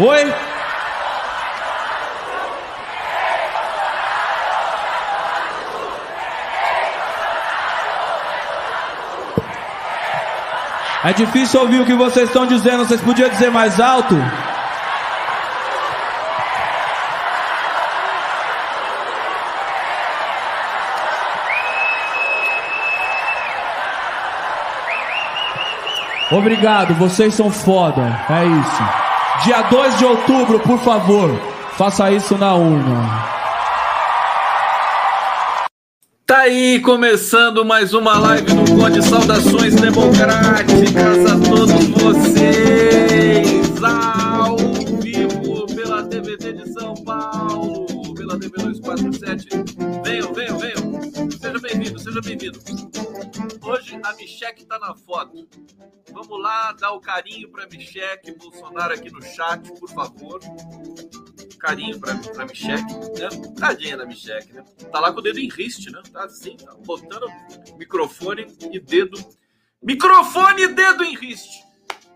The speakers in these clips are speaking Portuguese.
Oi? É difícil ouvir o que vocês estão dizendo. Vocês podiam dizer mais alto? Obrigado, vocês são foda. É isso. Dia 2 de outubro, por favor, faça isso na urna. Tá aí, começando mais uma live do Conde. Saudações democráticas a todos vocês. Ao vivo pela TVT de São Paulo, pela TV 247. Seja bem-vindo. Hoje a Micheque tá na foto. Vamos lá dar o carinho para Micheque Bolsonaro aqui no chat, por favor carinho pra, pra Micheque, né? Tadinha da Micheque, né? Tá lá com o dedo em riste, né? Tá assim, tá botando microfone e dedo. Microfone e dedo em riste.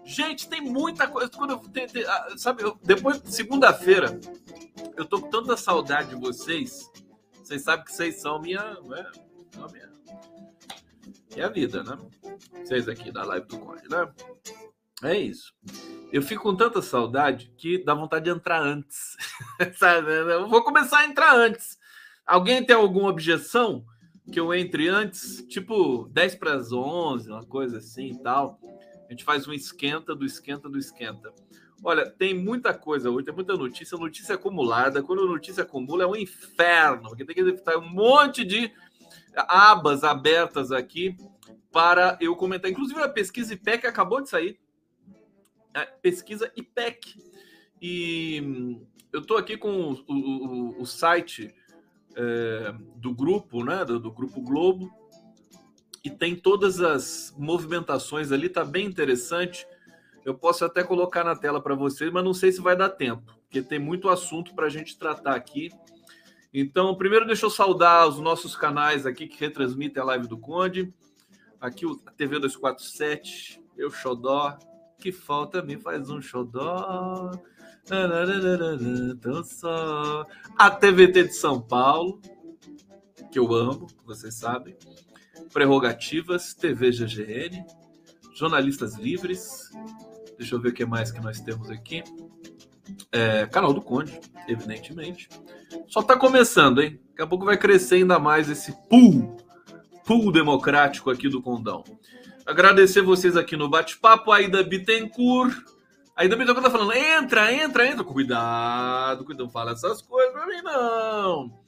Gente, tem muita coisa. Quando eu, tem, tem, ah, sabe, eu, depois de segunda-feira, eu tô com tanta saudade de vocês. Vocês sabem que vocês são minha. Né? minha minha vida, né? Vocês aqui da live do Conde, né? É isso. Eu fico com tanta saudade que dá vontade de entrar antes. Eu vou começar a entrar antes. Alguém tem alguma objeção que eu entre antes? Tipo 10 para as 11, uma coisa assim e tal. A gente faz um esquenta do esquenta do esquenta. Olha, tem muita coisa hoje, tem muita notícia, notícia acumulada. Quando a notícia acumula é um inferno, porque tem que estar um monte de abas abertas aqui para eu comentar. Inclusive a pesquisa IPEC acabou de sair pesquisa IPEC. E eu estou aqui com o, o, o site é, do grupo, né, do, do, Grupo Globo, e tem todas as movimentações ali, tá bem interessante. Eu posso até colocar na tela para vocês, mas não sei se vai dar tempo, porque tem muito assunto para a gente tratar aqui. Então, primeiro deixa eu saudar os nossos canais aqui que retransmitem a live do Conde. Aqui o TV 247, eu Xodó, que falta me faz um xodó. Tão só. A TVT de São Paulo, que eu amo, vocês sabem. Prerrogativas, TV GGN, Jornalistas Livres. Deixa eu ver o que mais que nós temos aqui. É, canal do Conde, evidentemente. Só está começando, hein? Daqui a pouco vai crescer ainda mais esse pool, pool democrático aqui do Condão. Agradecer vocês aqui no bate-papo. Aida Bittencourt. Aida Bittencourt tá falando: entra, entra, entra. Cuidado, cuidado, não fala essas coisas pra mim, não.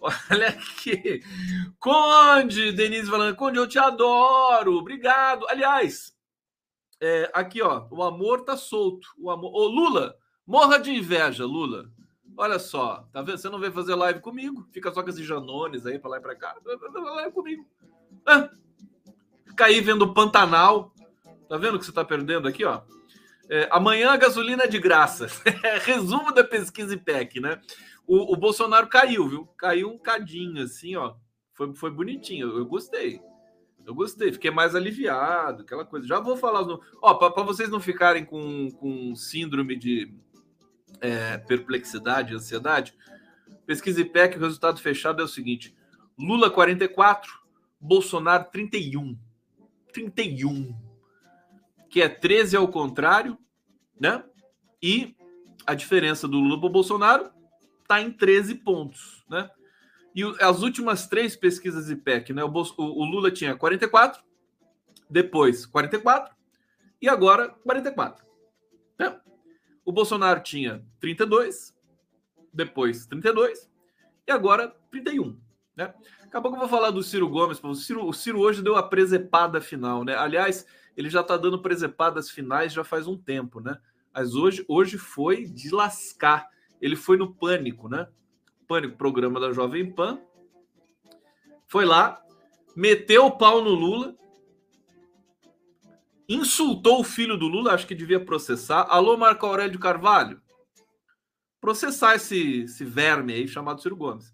Olha aqui. Conde, Denise falando: Conde, eu te adoro. Obrigado. Aliás, é, aqui, ó, o amor tá solto. O amor. Ô, Lula, morra de inveja, Lula. Olha só, tá vendo? Você não veio fazer live comigo, fica só com esses janones aí pra lá e pra cá. Live comigo. Ah, cair vendo Pantanal. Tá vendo o que você está perdendo aqui, ó? É, amanhã a gasolina é de graça. Resumo da pesquisa IPEC, né? O, o, Bolsonaro caiu, viu? Caiu um cadinho, assim, ó. Foi, foi bonitinho. Eu, eu gostei. Eu gostei. Fiquei mais aliviado, aquela coisa. Já vou falar. Ó, para vocês não ficarem com, com síndrome de é, perplexidade, ansiedade, pesquisa IPEC, o resultado fechado é o seguinte: Lula 44, Bolsonaro 31. 31, que é 13 ao contrário, né? E a diferença do Lula para o Bolsonaro está em 13 pontos, né? E as últimas três pesquisas IPEC, né? O, o Lula tinha 44, depois 44 e agora 44. Né? O Bolsonaro tinha 32, depois 32 e agora 31, né? Daqui a pouco eu vou falar do Ciro Gomes. O Ciro, o Ciro hoje deu a presepada final, né? Aliás, ele já está dando presepadas finais já faz um tempo, né? Mas hoje, hoje foi de lascar. Ele foi no Pânico, né? Pânico, programa da Jovem Pan. Foi lá, meteu o pau no Lula, insultou o filho do Lula, acho que devia processar. Alô, Marco Aurélio Carvalho? Processar esse, esse verme aí chamado Ciro Gomes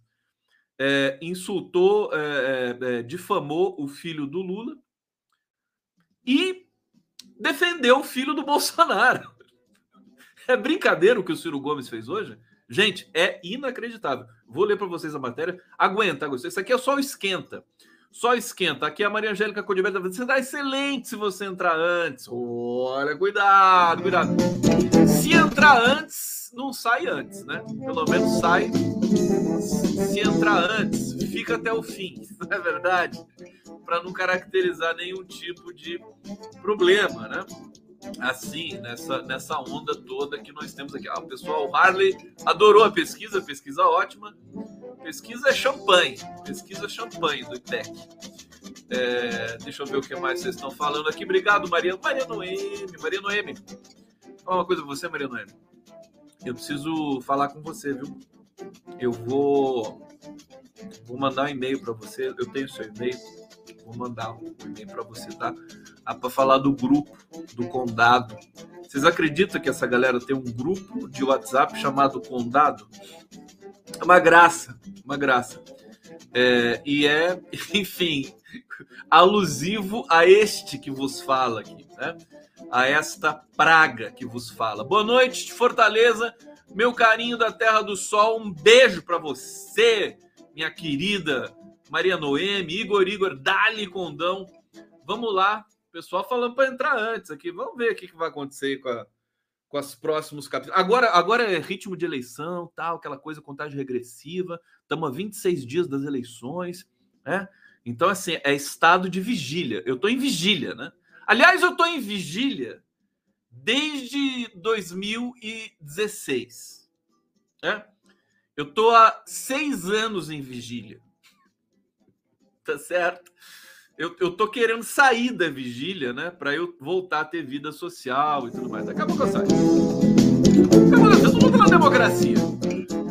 é, insultou, é, é, difamou o filho do Lula e defendeu o filho do Bolsonaro. É brincadeira o que o Ciro Gomes fez hoje? Gente, é inacreditável. Vou ler para vocês a matéria. Aguenta, aguenta. Isso aqui é só o esquenta. Só esquenta. Aqui a Maria Angélica Codiberta você dá excelente se você entrar antes. Olha, cuidado, cuidado. Se entrar antes, não sai antes, né? Pelo menos sai. Se entrar antes, fica até o fim, não é verdade? Para não caracterizar nenhum tipo de problema, né? assim, nessa, nessa onda toda que nós temos aqui. Ah, o pessoal, o Harley adorou a pesquisa, pesquisa ótima. Pesquisa é champanhe, pesquisa champanhe do ITEC. É, deixa eu ver o que mais vocês estão falando aqui. Obrigado, Maria. Maria Noemi, Maria Noemi. Fala uma coisa pra você, Maria Noemi. Eu preciso falar com você, viu? Eu vou, vou mandar um e-mail para você. Eu tenho seu e-mail Vou mandar um e-mail para você, tá? Ah, para falar do grupo do Condado. Vocês acreditam que essa galera tem um grupo de WhatsApp chamado Condado? É uma graça, uma graça. É, e é, enfim, alusivo a este que vos fala aqui, né? A esta praga que vos fala. Boa noite, Fortaleza, meu carinho da Terra do Sol. Um beijo para você, minha querida Maria Noemi, Igor Igor, Dali Condão. Vamos lá, pessoal falando para entrar antes aqui. Vamos ver o que vai acontecer com, a, com os próximos capítulos. Agora, agora é ritmo de eleição, tal, aquela coisa, contagem regressiva. Estamos a 26 dias das eleições, né? Então, assim, é estado de vigília. Eu estou em vigília, né? Aliás, eu estou em vigília desde 2016. Né? Eu estou há seis anos em vigília tá certo? Eu, eu tô querendo sair da vigília, né? Para eu voltar a ter vida social e tudo mais. Daqui a pouco eu saio. Tudo pela democracia.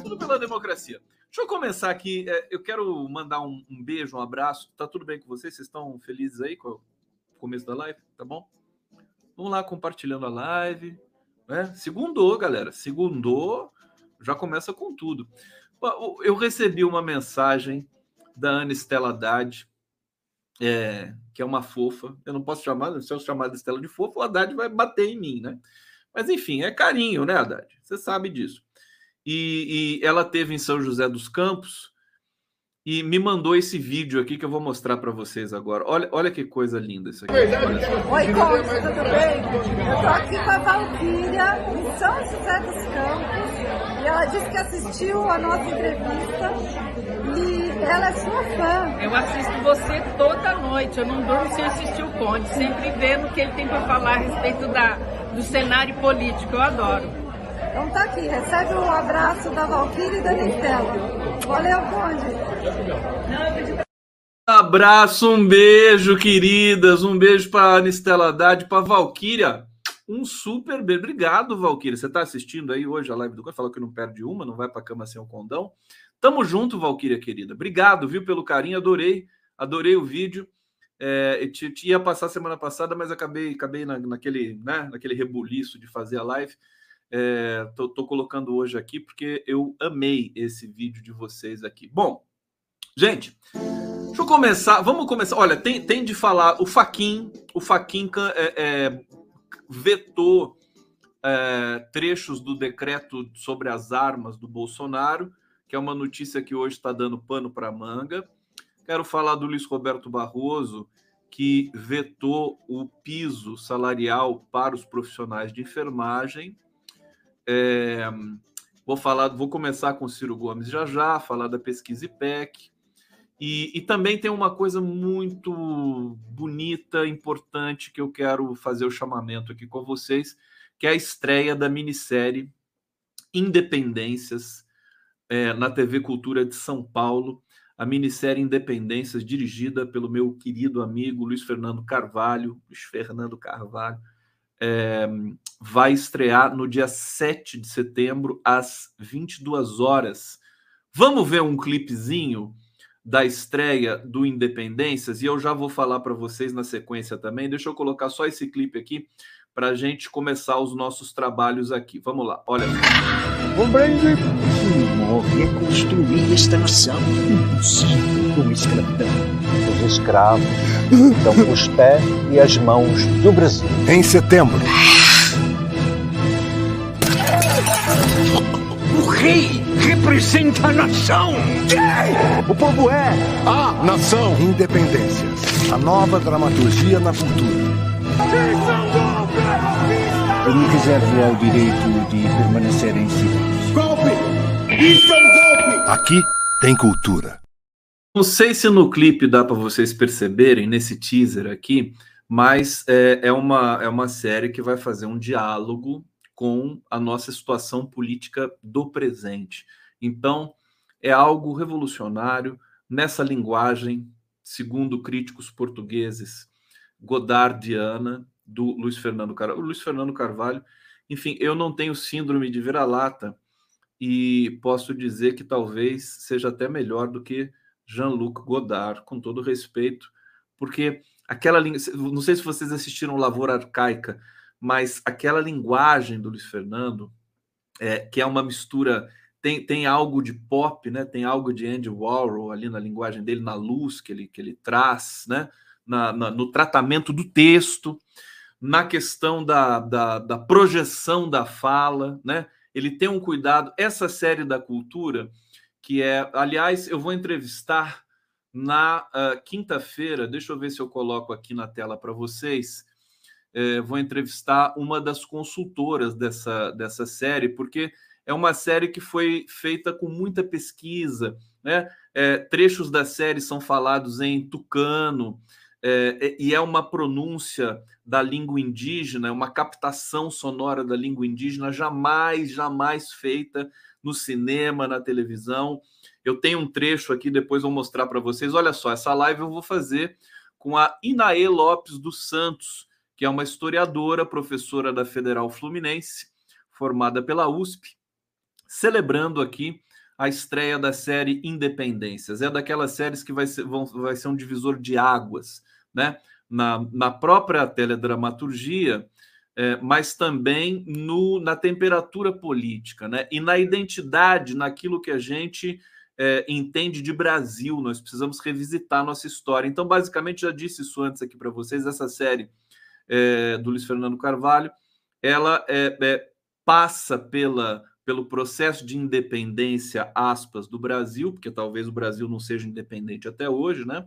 Tudo pela democracia. Deixa eu começar aqui. É, eu quero mandar um, um, beijo, um abraço. Tá tudo bem com vocês? Vocês estão felizes aí com o começo da live? Tá bom? Vamos lá compartilhando a live. Né? Segundou, galera. Segundou. Já começa com tudo. Eu recebi uma mensagem da Ana Estela Haddad, é, que é uma fofa. Eu não posso chamar, se eu chamar de Estela de fofa, o Haddad vai bater em mim, né? Mas enfim, é carinho, né, Haddad? Você sabe disso. E, e ela teve em São José dos Campos e me mandou esse vídeo aqui que eu vou mostrar para vocês agora. Olha, olha que coisa linda isso aqui. Oi, Conte, tudo bem? Eu tô aqui com a Valquíria, em São José dos Campos, e ela disse que assistiu a nossa entrevista e ela é sua fã. Eu assisto você toda noite, eu não durmo sem assistir o Conte, sempre vendo o que ele tem para falar a respeito da, do cenário político, eu adoro. Então tá aqui, recebe um abraço da Valquíria e da Nistela. Valeu, Conde. Abraço, um beijo, queridas. Um beijo para a Nistela Haddad, para Valquíria. Um super beijo. Obrigado, Valquíria. Você está assistindo aí hoje a live do Conde? Falou que não perde uma, não vai para cama sem o condão. Tamo junto, Valquíria, querida. Obrigado, viu, pelo carinho. Adorei, adorei o vídeo. É, ia passar semana passada, mas acabei, acabei na, naquele, né, naquele rebuliço de fazer a live. É, tô, tô, colocando hoje aqui porque eu amei esse vídeo de vocês aqui. Bom, gente, deixa eu começar. Vamos começar. Olha, tem, tem de falar. O Faquin, o Faquin é, é, vetou é, trechos do decreto sobre as armas do Bolsonaro, que é uma notícia que hoje está dando pano para manga. Quero falar do Luiz Roberto Barroso, que vetou o piso salarial para os profissionais de enfermagem. É, vou falar, vou começar com o Ciro Gomes já já, falar da pesquisa IPEC. E, e também tem uma coisa muito bonita, importante, que eu quero fazer o chamamento aqui com vocês, que é a estreia da minissérie Independências é, na TV Cultura de São Paulo. A minissérie Independências, dirigida pelo meu querido amigo Luiz Fernando Carvalho, Luiz Fernando Carvalho, é, vai estrear no dia 7 de setembro, às 22 horas. Vamos ver um clipezinho da estreia do Independências e eu já vou falar para vocês na sequência também. Deixa eu colocar só esse clipe aqui para a gente começar os nossos trabalhos aqui. Vamos lá, olha. O Brandon reconstruir esta nação impossível com escravidão. Os escravos são os pés e as mãos do Brasil. Em setembro. rei representa a nação. O povo é a nação. Independências. A nova dramaturgia na cultura. Eu me reservo ao direito de permanecer em silêncio. Golpe! Isso é um golpe! Aqui tem cultura. Não sei se no clipe dá para vocês perceberem, nesse teaser aqui, mas é, é, uma, é uma série que vai fazer um diálogo com a nossa situação política do presente. Então, é algo revolucionário nessa linguagem, segundo críticos portugueses, godardiana, do Luiz Fernando Carvalho. O Luiz Fernando Carvalho, enfim, eu não tenho síndrome de vira-lata e posso dizer que talvez seja até melhor do que Jean-Luc Godard, com todo respeito, porque aquela não sei se vocês assistiram Lavoura Arcaica, mas aquela linguagem do Luiz Fernando, é, que é uma mistura, tem, tem algo de pop, né? tem algo de Andy Warhol ali na linguagem dele, na luz que ele, que ele traz, né? Na, na, no tratamento do texto, na questão da, da, da projeção da fala, né? Ele tem um cuidado. Essa série da cultura, que é, aliás, eu vou entrevistar na uh, quinta-feira, deixa eu ver se eu coloco aqui na tela para vocês é, vou entrevistar uma das consultoras dessa, dessa série, porque é uma série que foi feita com muita pesquisa, né? É, trechos da série são falados em tucano, é, e é uma pronúncia da língua indígena, é uma captação sonora da língua indígena jamais, jamais feita no cinema, na televisão. Eu tenho um trecho aqui, depois vou mostrar para vocês. Olha só, essa live eu vou fazer com a Inaê Lopes dos Santos, que é uma historiadora, professora da Federal Fluminense, formada pela USP, celebrando aqui a estreia da série Independências. É daquelas séries que vai ser, vão, vai ser um divisor de águas, né? Na, na própria teledramaturgia, é, mas também no, na temperatura política, né? E na identidade, naquilo que a gente é, entende de Brasil. Nós precisamos revisitar nossa história. Então, basicamente, já disse isso antes aqui para vocês, essa série é, do Luiz Fernando Carvalho, ela é, é, passa pela, pelo processo de independência, aspas, do Brasil, porque talvez o Brasil não seja independente até hoje, né?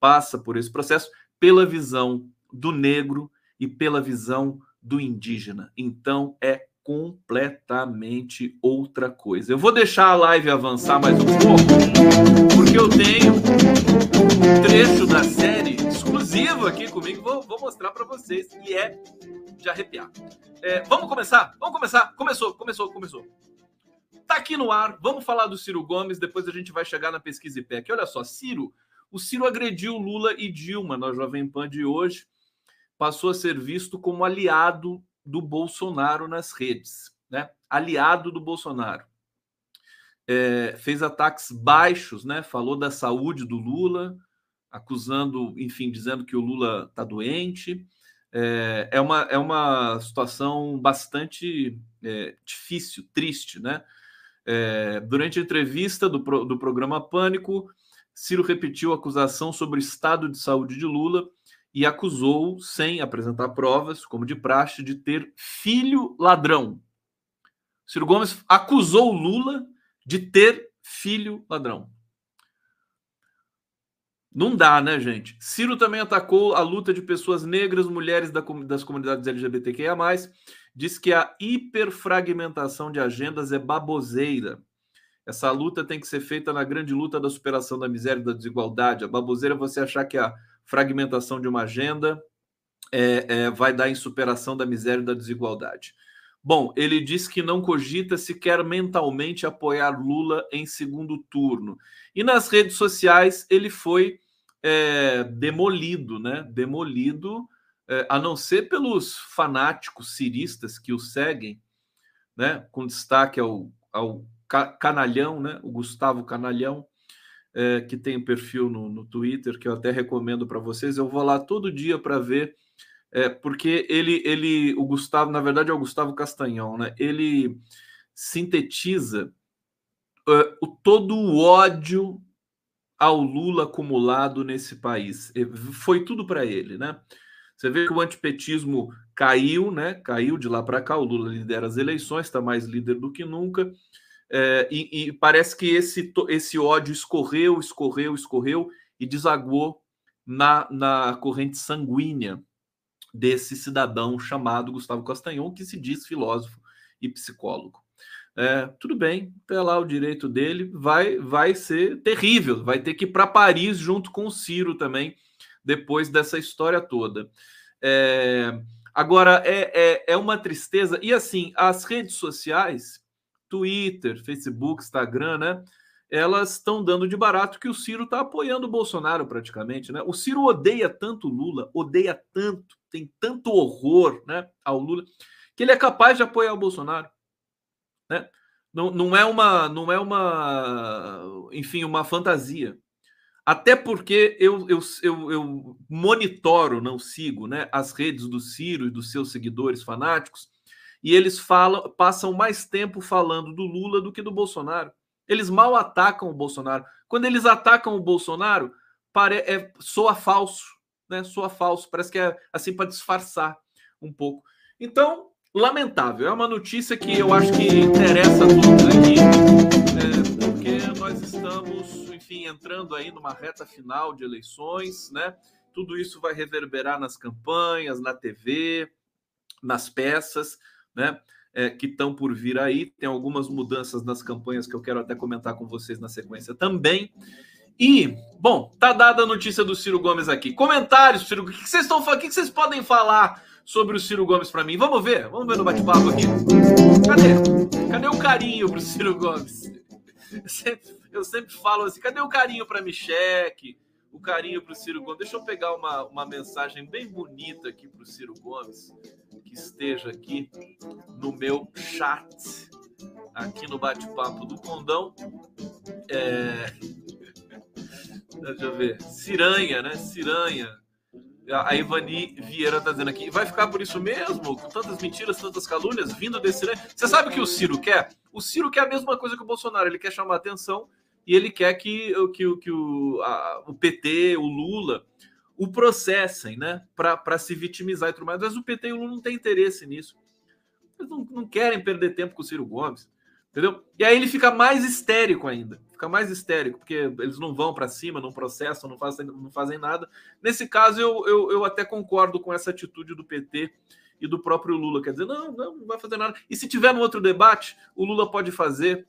Passa por esse processo pela visão do negro e pela visão do indígena. Então é completamente outra coisa. Eu vou deixar a live avançar mais um pouco, porque eu tenho um trecho da série exclusivo aqui comigo, vou, vou mostrar para vocês, e é de arrepiar. É, vamos começar? Vamos começar? Começou, começou, começou. Tá aqui no ar, vamos falar do Ciro Gomes, depois a gente vai chegar na pesquisa IPEC. Olha só, Ciro, o Ciro agrediu Lula e Dilma na Jovem Pan de hoje, passou a ser visto como aliado do Bolsonaro nas redes, né? Aliado do Bolsonaro. É, fez ataques baixos, né? Falou da saúde do Lula, acusando, enfim, dizendo que o Lula está doente. É, é, uma, é uma situação bastante é, difícil, triste, né? É, durante a entrevista do, do programa Pânico, Ciro repetiu a acusação sobre o estado de saúde de Lula e acusou, sem apresentar provas, como de praxe, de ter filho ladrão. Ciro Gomes acusou Lula de ter filho ladrão. Não dá, né, gente? Ciro também atacou a luta de pessoas negras, mulheres das comunidades LGBTQIA, diz que a hiperfragmentação de agendas é baboseira. Essa luta tem que ser feita na grande luta da superação da miséria e da desigualdade. A baboseira é você achar que a fragmentação de uma agenda é, é, vai dar em superação da miséria e da desigualdade. Bom, ele diz que não cogita sequer mentalmente apoiar Lula em segundo turno. E nas redes sociais ele foi é, demolido, né? Demolido, é, a não ser pelos fanáticos ciristas que o seguem, né? Com destaque ao, ao Canalhão, né? O Gustavo Canalhão, é, que tem um perfil no, no Twitter, que eu até recomendo para vocês. Eu vou lá todo dia para ver, é, porque ele, ele, o Gustavo, na verdade é o Gustavo Castanhão, né? Ele sintetiza é, o, todo o ódio ao Lula acumulado nesse país. Foi tudo para ele, né? Você vê que o antipetismo caiu, né? Caiu de lá para cá. O Lula lidera as eleições, está mais líder do que nunca. É, e, e, parece que esse, esse ódio escorreu, escorreu, escorreu e desaguou na, na corrente sanguínea desse cidadão chamado Gustavo Castanhon, que se diz filósofo e psicólogo. É, tudo bem, até lá o direito dele vai, vai ser terrível, vai ter que ir para Paris junto com o Ciro também, depois dessa história toda. É, agora, é, é, é uma tristeza, e assim, as redes sociais, Twitter, Facebook, Instagram, né? Elas estão dando de barato que o Ciro está apoiando o Bolsonaro praticamente, né? O Ciro odeia tanto Lula, odeia tanto, tem tanto horror, né, ao Lula, que ele é capaz de apoiar o Bolsonaro, né? Não, não é uma, não é uma, enfim, uma fantasia. Até porque eu, eu, eu, eu monitoro, não sigo, né, as redes do Ciro e dos seus seguidores fanáticos, e eles falam, passam mais tempo falando do Lula do que do Bolsonaro. Eles mal atacam o Bolsonaro. Quando eles atacam o Bolsonaro, pare, é, soa falso, né? Soa falso. Parece que é assim para disfarçar um pouco. Então, lamentável. É uma notícia que eu acho que interessa a todos aqui, é, porque nós estamos, enfim, entrando aí numa reta final de eleições, né? Tudo isso vai reverberar nas campanhas, na TV, nas peças né? É, que estão por vir aí. Tem algumas mudanças nas campanhas que eu quero até comentar com vocês na sequência também. E, bom, tá dada a notícia do Ciro Gomes aqui. Comentários, Ciro, o que vocês estão falando? O que vocês podem falar sobre o Ciro Gomes para mim? Vamos ver, vamos ver no bate-papo aqui. Cadê? Cadê o carinho pro Ciro Gomes? Eu sempre, eu sempre falo assim: cadê o carinho para Micheque? o carinho para o Ciro Gomes. Deixa eu pegar uma, uma mensagem bem bonita aqui para o Ciro Gomes, que esteja aqui no meu chat, aqui no bate-papo do Condão. É... Deixa eu ver. Ciranha, né? Ciranha. A Ivani Vieira está dizendo aqui. Vai ficar por isso mesmo? Com tantas mentiras, tantas calúnias vindo desse. Você sabe o que o Ciro quer? O Ciro quer a mesma coisa que o Bolsonaro. Ele quer chamar atenção e ele quer que, que, que o, a, o PT, o Lula, o processem, né? Para se vitimizar e tudo mais. Mas o PT e o Lula não têm interesse nisso. Eles não, não querem perder tempo com o Ciro Gomes. Entendeu? E aí ele fica mais histérico ainda. Fica mais histérico, porque eles não vão para cima, não processam, não fazem, não fazem nada. Nesse caso, eu, eu, eu até concordo com essa atitude do PT e do próprio Lula. Quer dizer, não, não, não vai fazer nada. E se tiver no outro debate, o Lula pode fazer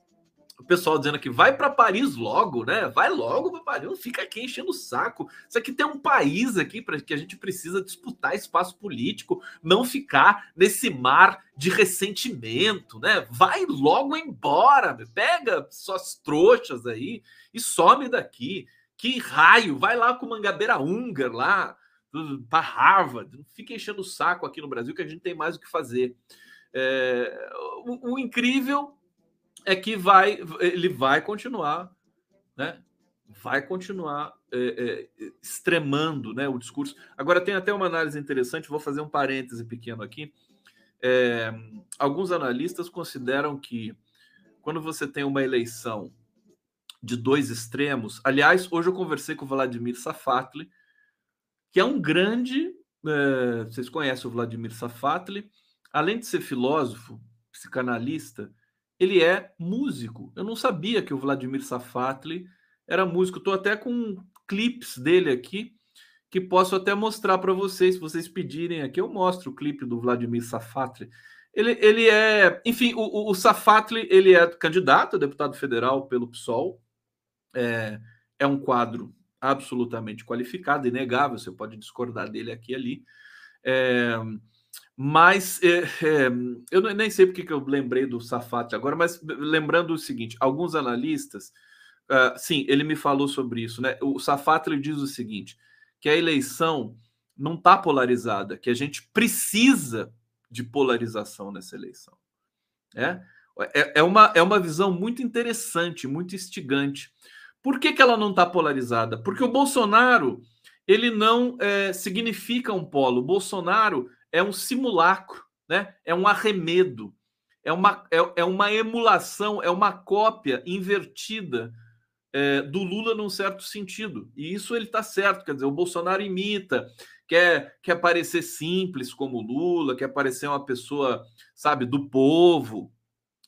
o pessoal dizendo que vai para Paris logo, né? Vai logo para Paris, não fica aqui enchendo o saco. Isso aqui tem um país aqui para que a gente precisa disputar espaço político, não ficar nesse mar de ressentimento, né? Vai logo embora, pega suas trouxas aí e some daqui. Que raio, vai lá com Mangabeira Húngara lá para Harvard, não fica enchendo o saco aqui no Brasil que a gente tem mais o que fazer. É, o, o incrível é que vai, ele vai continuar, né? Vai continuar é, é, extremando né, o discurso. Agora, tem até uma análise interessante, vou fazer um parêntese pequeno aqui. É, alguns analistas consideram que quando você tem uma eleição de dois extremos, aliás, hoje eu conversei com o Vladimir Safatli, que é um grande. É, vocês conhecem o Vladimir Safatli, além de ser filósofo, psicanalista, ele é músico. Eu não sabia que o Vladimir Safatli era músico. Estou até com clipes dele aqui que posso até mostrar para vocês, se vocês pedirem aqui, eu mostro o clipe do Vladimir Safatli. Ele, ele é, enfim, o, o, Safatli ele é candidato a deputado federal pelo PSOL. É, é um quadro absolutamente qualificado, inegável. Você pode discordar dele aqui e ali. É, mas é, é, eu nem sei porque que eu lembrei do Safat agora, mas lembrando o seguinte: alguns analistas, uh, sim, ele me falou sobre isso, né? O Safat ele diz o seguinte: que a eleição não está polarizada, que a gente precisa de polarização nessa eleição. É, é, é, uma, é uma visão muito interessante, muito instigante. Por que, que ela não está polarizada? Porque o Bolsonaro ele não é, significa um polo. O Bolsonaro é um simulacro, né? é um arremedo, é uma, é, é uma emulação, é uma cópia invertida é, do Lula num certo sentido. E isso ele está certo, quer dizer, o Bolsonaro imita, quer, quer parecer simples como Lula, quer parecer uma pessoa, sabe, do povo.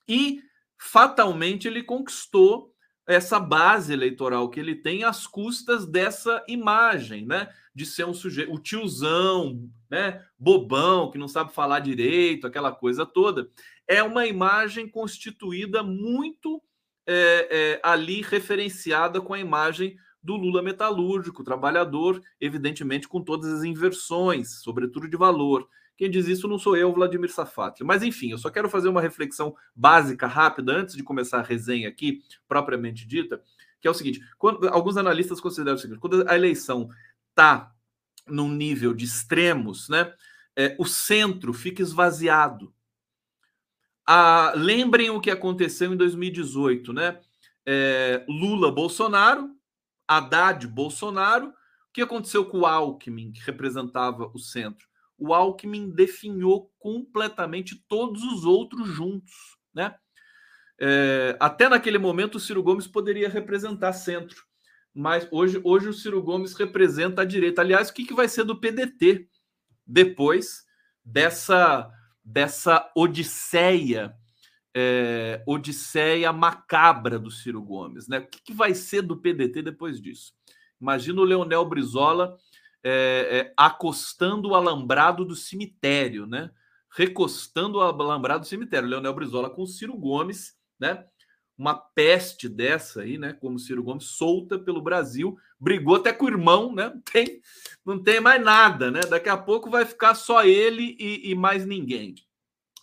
E fatalmente ele conquistou essa base eleitoral que ele tem às custas dessa imagem, né? De ser um sujeito, o tiozão, né? Bobão, que não sabe falar direito, aquela coisa toda. É uma imagem constituída muito é, é, ali referenciada com a imagem do Lula metalúrgico, trabalhador, evidentemente com todas as inversões, sobretudo de valor. Quem diz isso não sou eu, Vladimir Safatli. Mas enfim, eu só quero fazer uma reflexão básica, rápida, antes de começar a resenha aqui, propriamente dita, que é o seguinte: quando, alguns analistas consideram o seguinte: quando a eleição está num nível de extremos, né, é, o centro fica esvaziado. Ah, lembrem o que aconteceu em 2018, né? É, Lula, Bolsonaro, Haddad, Bolsonaro. O que aconteceu com o Alckmin, que representava o centro? o Alckmin definhou completamente todos os outros juntos, né? É, até naquele momento o Ciro Gomes poderia representar centro, mas hoje, hoje o Ciro Gomes representa a direita. Aliás, o que, que vai ser do PDT depois dessa dessa odisseia é, odisseia macabra do Ciro Gomes, né? O que, que vai ser do PDT depois disso? Imagina o Leonel Brizola é, é, acostando o alambrado do cemitério, né? Recostando o alambrado do cemitério. Leonel Brizola com Ciro Gomes, né? Uma peste dessa aí, né? Como Ciro Gomes, solta pelo Brasil, brigou até com o irmão, né? Não tem, não tem mais nada, né? Daqui a pouco vai ficar só ele e, e mais ninguém.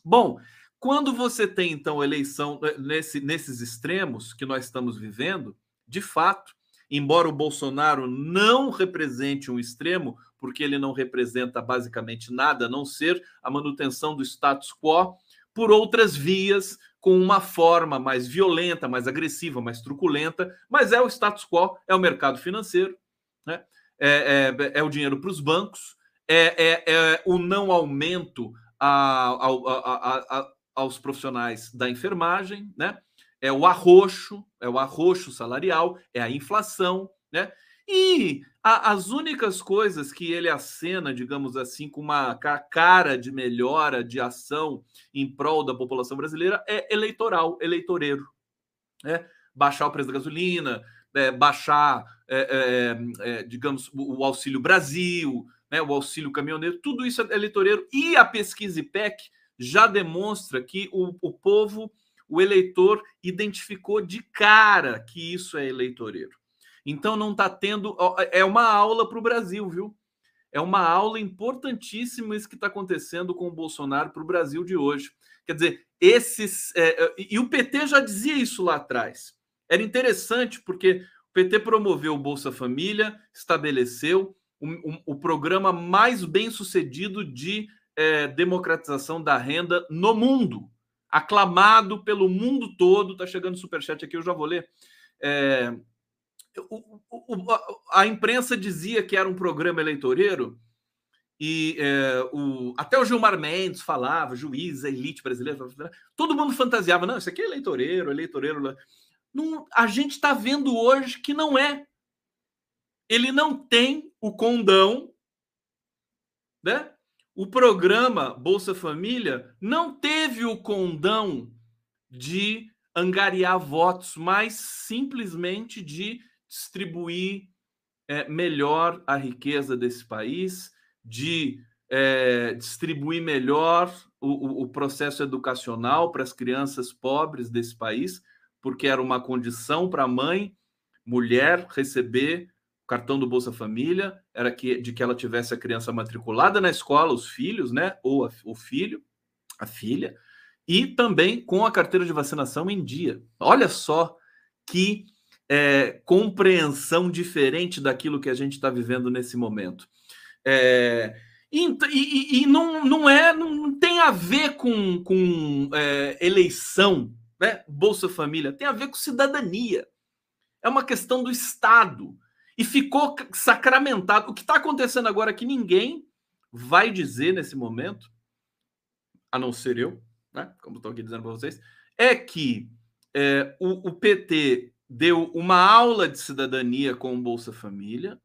Bom, quando você tem então eleição né, nesse, nesses extremos que nós estamos vivendo, de fato, embora o Bolsonaro não represente um extremo, porque ele não representa basicamente nada a não ser a manutenção do status quo, por outras vias, com uma forma mais violenta, mais agressiva, mais truculenta, mas é o status quo, é o mercado financeiro, né? é, é, é o dinheiro para os bancos, é, é, é, o não aumento a, a, a, aos profissionais da enfermagem, né? é o arroxo, é o arroxo salarial, é a inflação, né? E a, as únicas coisas que ele acena, digamos assim, com uma cara de melhora de ação em prol da população brasileira é eleitoral, eleitoreiro. Né? Baixar o preço da gasolina, é, baixar, é, é, é digamos, o Auxílio Brasil, né? o Auxílio Caminhoneiro, tudo isso é eleitoreiro. E a pesquisa IPEC já demonstra que o, o povo o eleitor identificou de cara que isso é eleitoreiro. Então não está tendo. É uma aula para o Brasil, viu? É uma aula importantíssima isso que está acontecendo com o Bolsonaro para o Brasil de hoje. Quer dizer, esses. É, é e o PT já dizia isso lá atrás. Era interessante porque o PT promoveu o Bolsa Família, estabeleceu o, um, o programa mais bem sucedido de é, democratização da renda no mundo aclamado pelo mundo todo. Tá chegando superchat aqui, eu já vou ler. É, o, a imprensa dizia que era um programa eleitoreiro e é, o, até o Gilmar Mendes falava, juiz, elite brasileira, todo mundo fantasiava, não, isso aqui é eleitoreiro, eleitoreiro. Não, a gente está vendo hoje que não é. Ele não tem o condão, né? o programa Bolsa Família não teve o condão de angariar votos, mas simplesmente de distribuir é, melhor a riqueza desse país, de é, distribuir melhor o, o processo educacional para as crianças pobres desse país, porque era uma condição para a mãe, mulher, receber o cartão do Bolsa Família era que, de que ela tivesse a criança matriculada na escola, os filhos, né? Ou a, o filho, a filha, e também com a carteira de vacinação em dia. Olha só que é, compreensão diferente daquilo que a gente está vivendo nesse momento. É, e, e, e, não, não é, não tem a ver com, com é, eleição, né? Bolsa Família, tem a ver com cidadania. É uma questão do Estado e ficou sacramentado. O que está acontecendo agora é que ninguém vai dizer nesse momento, a não ser eu, né, como estou aqui dizendo para vocês, é que é, o, o, PT deu uma aula de cidadania com o Bolsa Família,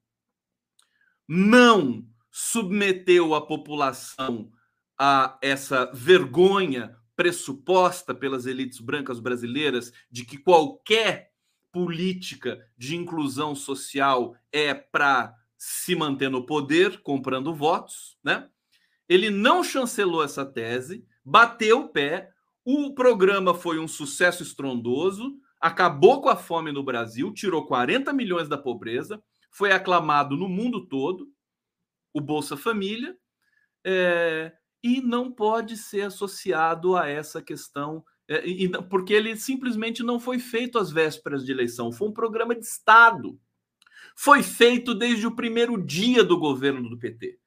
não submeteu a população a essa vergonha pressuposta pelas elites brancas brasileiras de que qualquer política de inclusão social é para se manter no poder, comprando votos, né? Ele não chancelou essa tese, bateu o pé, o programa foi um sucesso estrondoso, acabou com a fome no Brasil, tirou 40 milhões da pobreza, foi aclamado no mundo todo, o Bolsa Família, é, e não pode ser associado a essa questão, é, e, porque ele simplesmente não foi feito às vésperas de eleição, foi um programa de Estado. Foi feito desde o primeiro dia do governo do PT.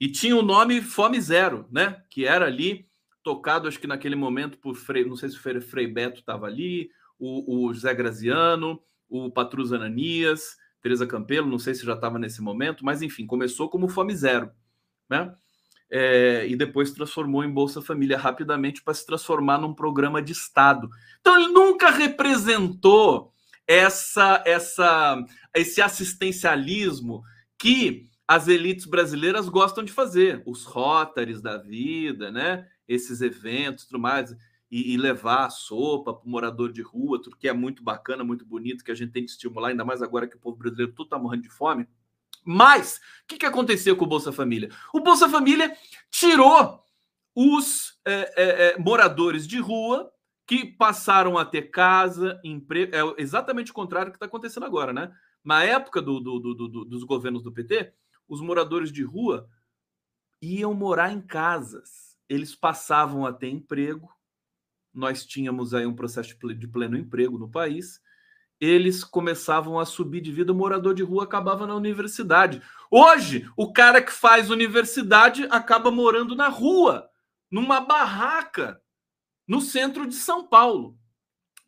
E tinha o nome Fome Zero, né? Que era ali tocado, acho que naquele momento, por Frei, não sei se o Frei Beto estava ali, o, o José Graziano, o Patrus Ananias, Teresa Campelo, não sei se já estava nesse momento, mas enfim, começou como Fome Zero, né? É, e depois transformou em Bolsa Família rapidamente para se transformar num programa de Estado. Então ele nunca representou essa, essa, esse assistencialismo que as elites brasileiras gostam de fazer, os Rotaries da vida, né? Esses eventos, tudo mais e, e levar a sopa para o morador de rua, tudo que é muito bacana, muito bonito, que a gente tem que estimular, ainda mais agora que o povo brasileiro tudo está morrendo de fome. Mas, o que, que aconteceu com o Bolsa Família? O Bolsa Família tirou os é, é, é, moradores de rua que passaram a ter casa, emprego. É exatamente o contrário que está acontecendo agora, né? Na época do, do, do, dos governos do PT, os moradores de rua iam morar em casas. Eles passavam a ter emprego, nós tínhamos aí um processo de pleno emprego no país, eles começavam a subir de vida, o morador de rua acabava na universidade. Hoje, o cara que faz universidade acaba morando na rua, numa barraca, no centro de São Paulo.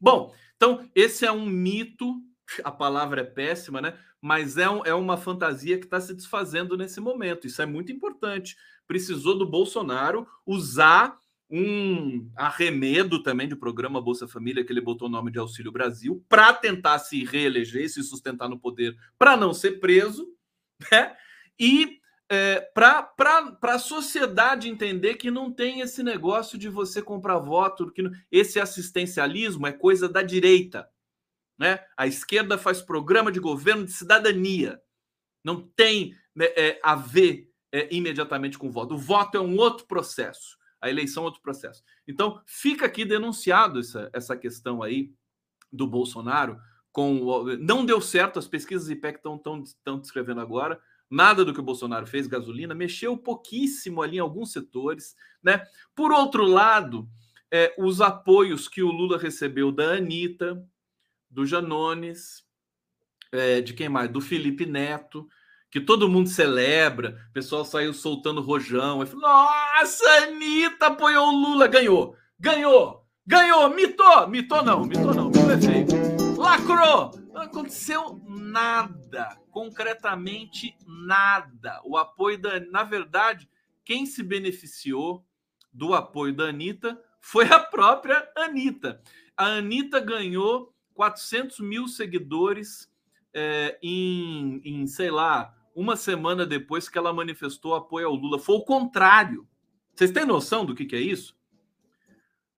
Bom, então esse é um mito, a palavra é péssima, né? Mas é, um, é uma fantasia que está se desfazendo nesse momento. Isso é muito importante. Precisou do Bolsonaro usar um arremedo também do programa Bolsa Família, que ele botou o nome de Auxílio Brasil, para tentar se reeleger, se sustentar no poder, para não ser preso, né? E é, para a sociedade entender que não tem esse negócio de você comprar voto, que não, esse assistencialismo é coisa da direita. Né? A esquerda faz programa de governo de cidadania. Não tem né, é, a ver é, imediatamente com o voto. O voto é um outro processo. A eleição é outro processo. Então, fica aqui denunciado essa, essa questão aí do Bolsonaro. Com, não deu certo, as pesquisas IPEC estão tão, tão descrevendo agora. Nada do que o Bolsonaro fez, gasolina, mexeu pouquíssimo ali em alguns setores. Né? Por outro lado, é, os apoios que o Lula recebeu da Anitta, do Janones, é, de quem mais? Do Felipe Neto, que todo mundo celebra, o pessoal saiu soltando rojão. Falou, Nossa, Anitta apoiou o Lula, ganhou, ganhou, ganhou, mitou, mitou não, mitou não, mitou é feio. Lacrou, não aconteceu nada, concretamente nada. O apoio da, na verdade, quem se beneficiou do apoio da Anitta foi a própria Anitta. A Anitta ganhou 400 mil seguidores é, em, em, sei lá, uma semana depois que ela manifestou apoio ao Lula. Foi o contrário. Vocês têm noção do que, que é isso?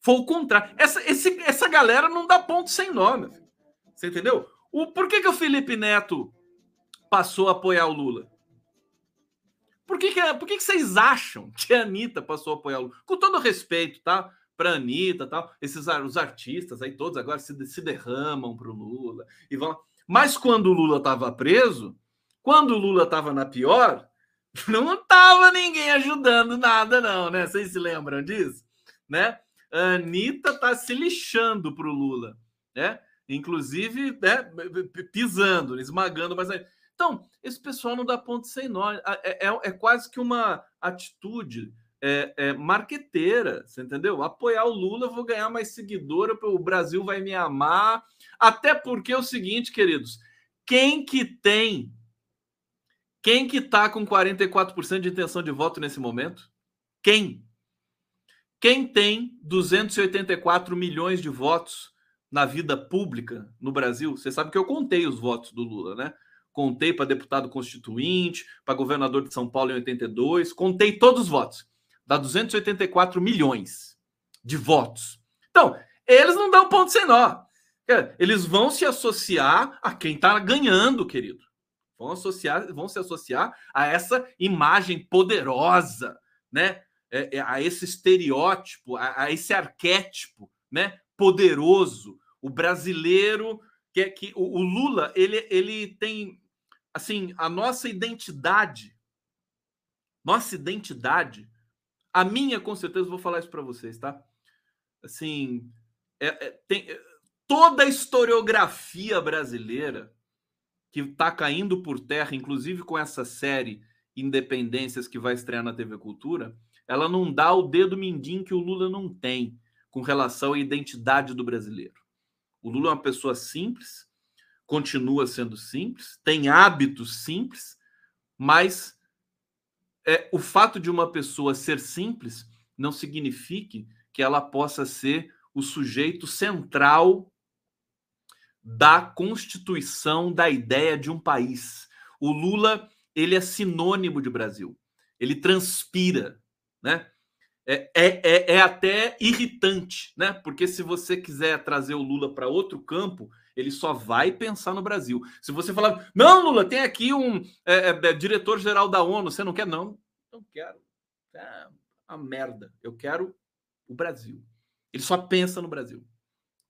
Foi o contrário. Essa, esse, essa galera não dá ponto sem nome. Você entendeu? O, por que, que o Felipe Neto passou a apoiar o Lula? Por que, que, por que, que vocês acham que a Anitta passou a apoiar o Lula? Com todo respeito, tá? Para a Anitta tal. Esses os artistas aí todos agora se, se derramam para o Lula e vão. Mas quando o Lula estava preso, quando o Lula estava na pior, não estava ninguém ajudando nada, não, né? Vocês se lembram disso? Né? A Anitta tá se lixando para o Lula, né? Inclusive, né, pisando, esmagando, mas. Então, esse pessoal não dá ponto sem nó. É, é, é quase que uma atitude é, é, marqueteira, você entendeu? Apoiar o Lula, vou ganhar mais seguidora, o Brasil vai me amar. Até porque é o seguinte, queridos, quem que tem quem que está com 44% de intenção de voto nesse momento? Quem? Quem tem 284 milhões de votos na vida pública no Brasil? Você sabe que eu contei os votos do Lula, né? Contei para deputado constituinte, para governador de São Paulo em 82, contei todos os votos. Dá 284 milhões. de votos. Então, eles não dão ponto sem nó. Eles vão se associar a quem está ganhando, querido. Vão, associar, vão se associar a essa imagem poderosa, né? É, é, a esse estereótipo, a, a, esse arquétipo, né? Poderoso, o brasileiro que, é, que o, o Lula ele, ele tem assim a nossa identidade, nossa identidade, a minha com certeza vou falar isso para vocês, tá? Assim, é, é, tem toda a historiografia brasileira que está caindo por terra, inclusive com essa série Independências que vai estrear na TV Cultura, ela não dá o dedo mindinho que o Lula não tem com relação à identidade do brasileiro. O Lula é uma pessoa simples, continua sendo simples, tem hábitos simples, mas é, o fato de uma pessoa ser simples não significa que ela possa ser o sujeito central da constituição da ideia de um país. O Lula, ele é sinônimo de Brasil. Ele transpira, né? É, é, é, é até irritante, né? Porque se você quiser trazer o Lula para outro campo, ele só vai pensar no Brasil. Se você falar, não, Lula, tem aqui um é, é, é diretor-geral da ONU, você não quer? Não, não quero. É uma merda. Eu quero o Brasil. Ele só pensa no Brasil.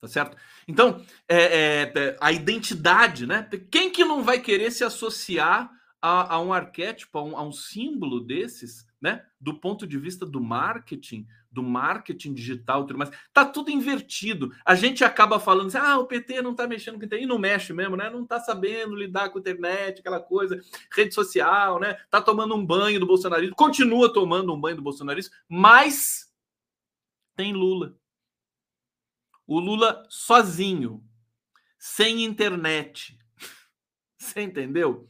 Tá certo? Então, é, é, é, a identidade, né? Quem que não vai querer se associar a, a um arquétipo, a um, a um, símbolo desses, né? Do ponto de vista do marketing, do marketing digital tudo mais. Tá tudo invertido. A gente acaba falando assim, ah, o PT não tá mexendo com internet. E não mexe mesmo, né? Não tá sabendo lidar com internet, aquela coisa, rede social, né? Tá tomando um banho do bolsonarismo, continua tomando um banho do bolsonarismo, mas tem Lula o Lula sozinho, sem internet. Você entendeu?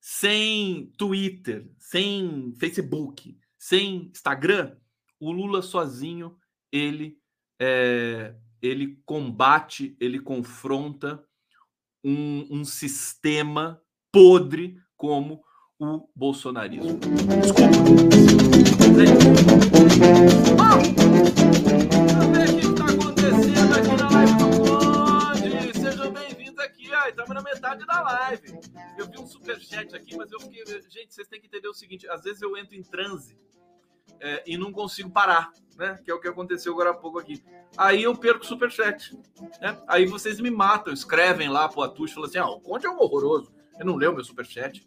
Sem Twitter, sem Facebook, sem Instagram, o Lula sozinho ele é, ele combate, ele confronta um, um sistema podre como o bolsonarismo. Desculpa. Na metade da live. Eu vi um superchat aqui, mas eu fiquei. Gente, vocês têm que entender o seguinte: às vezes eu entro em transe é, e não consigo parar, né? Que é o que aconteceu agora há pouco aqui. Aí eu perco o superchat. Né? Aí vocês me matam, escrevem lá pro Atush, falam assim: ah, o Conde é um horroroso. Eu não leu meu superchat.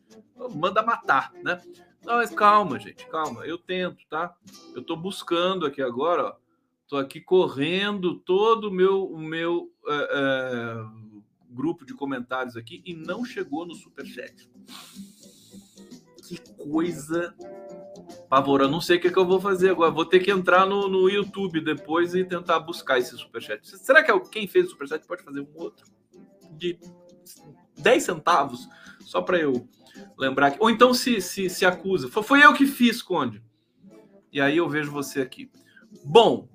Manda matar, né? Não, mas calma, gente, calma. Eu tento, tá? Eu tô buscando aqui agora, ó. Tô aqui correndo todo o meu, o meu é, é grupo de comentários aqui e não chegou no superchat. Que coisa pavora. Não sei o que, é que eu vou fazer agora. Vou ter que entrar no, no YouTube depois e tentar buscar esse superchat. Será que quem fez o superchat pode fazer um outro? De 10 centavos? Só para eu lembrar. Ou então se, se, se acusa. Foi eu que fiz, Conde. E aí eu vejo você aqui. Bom,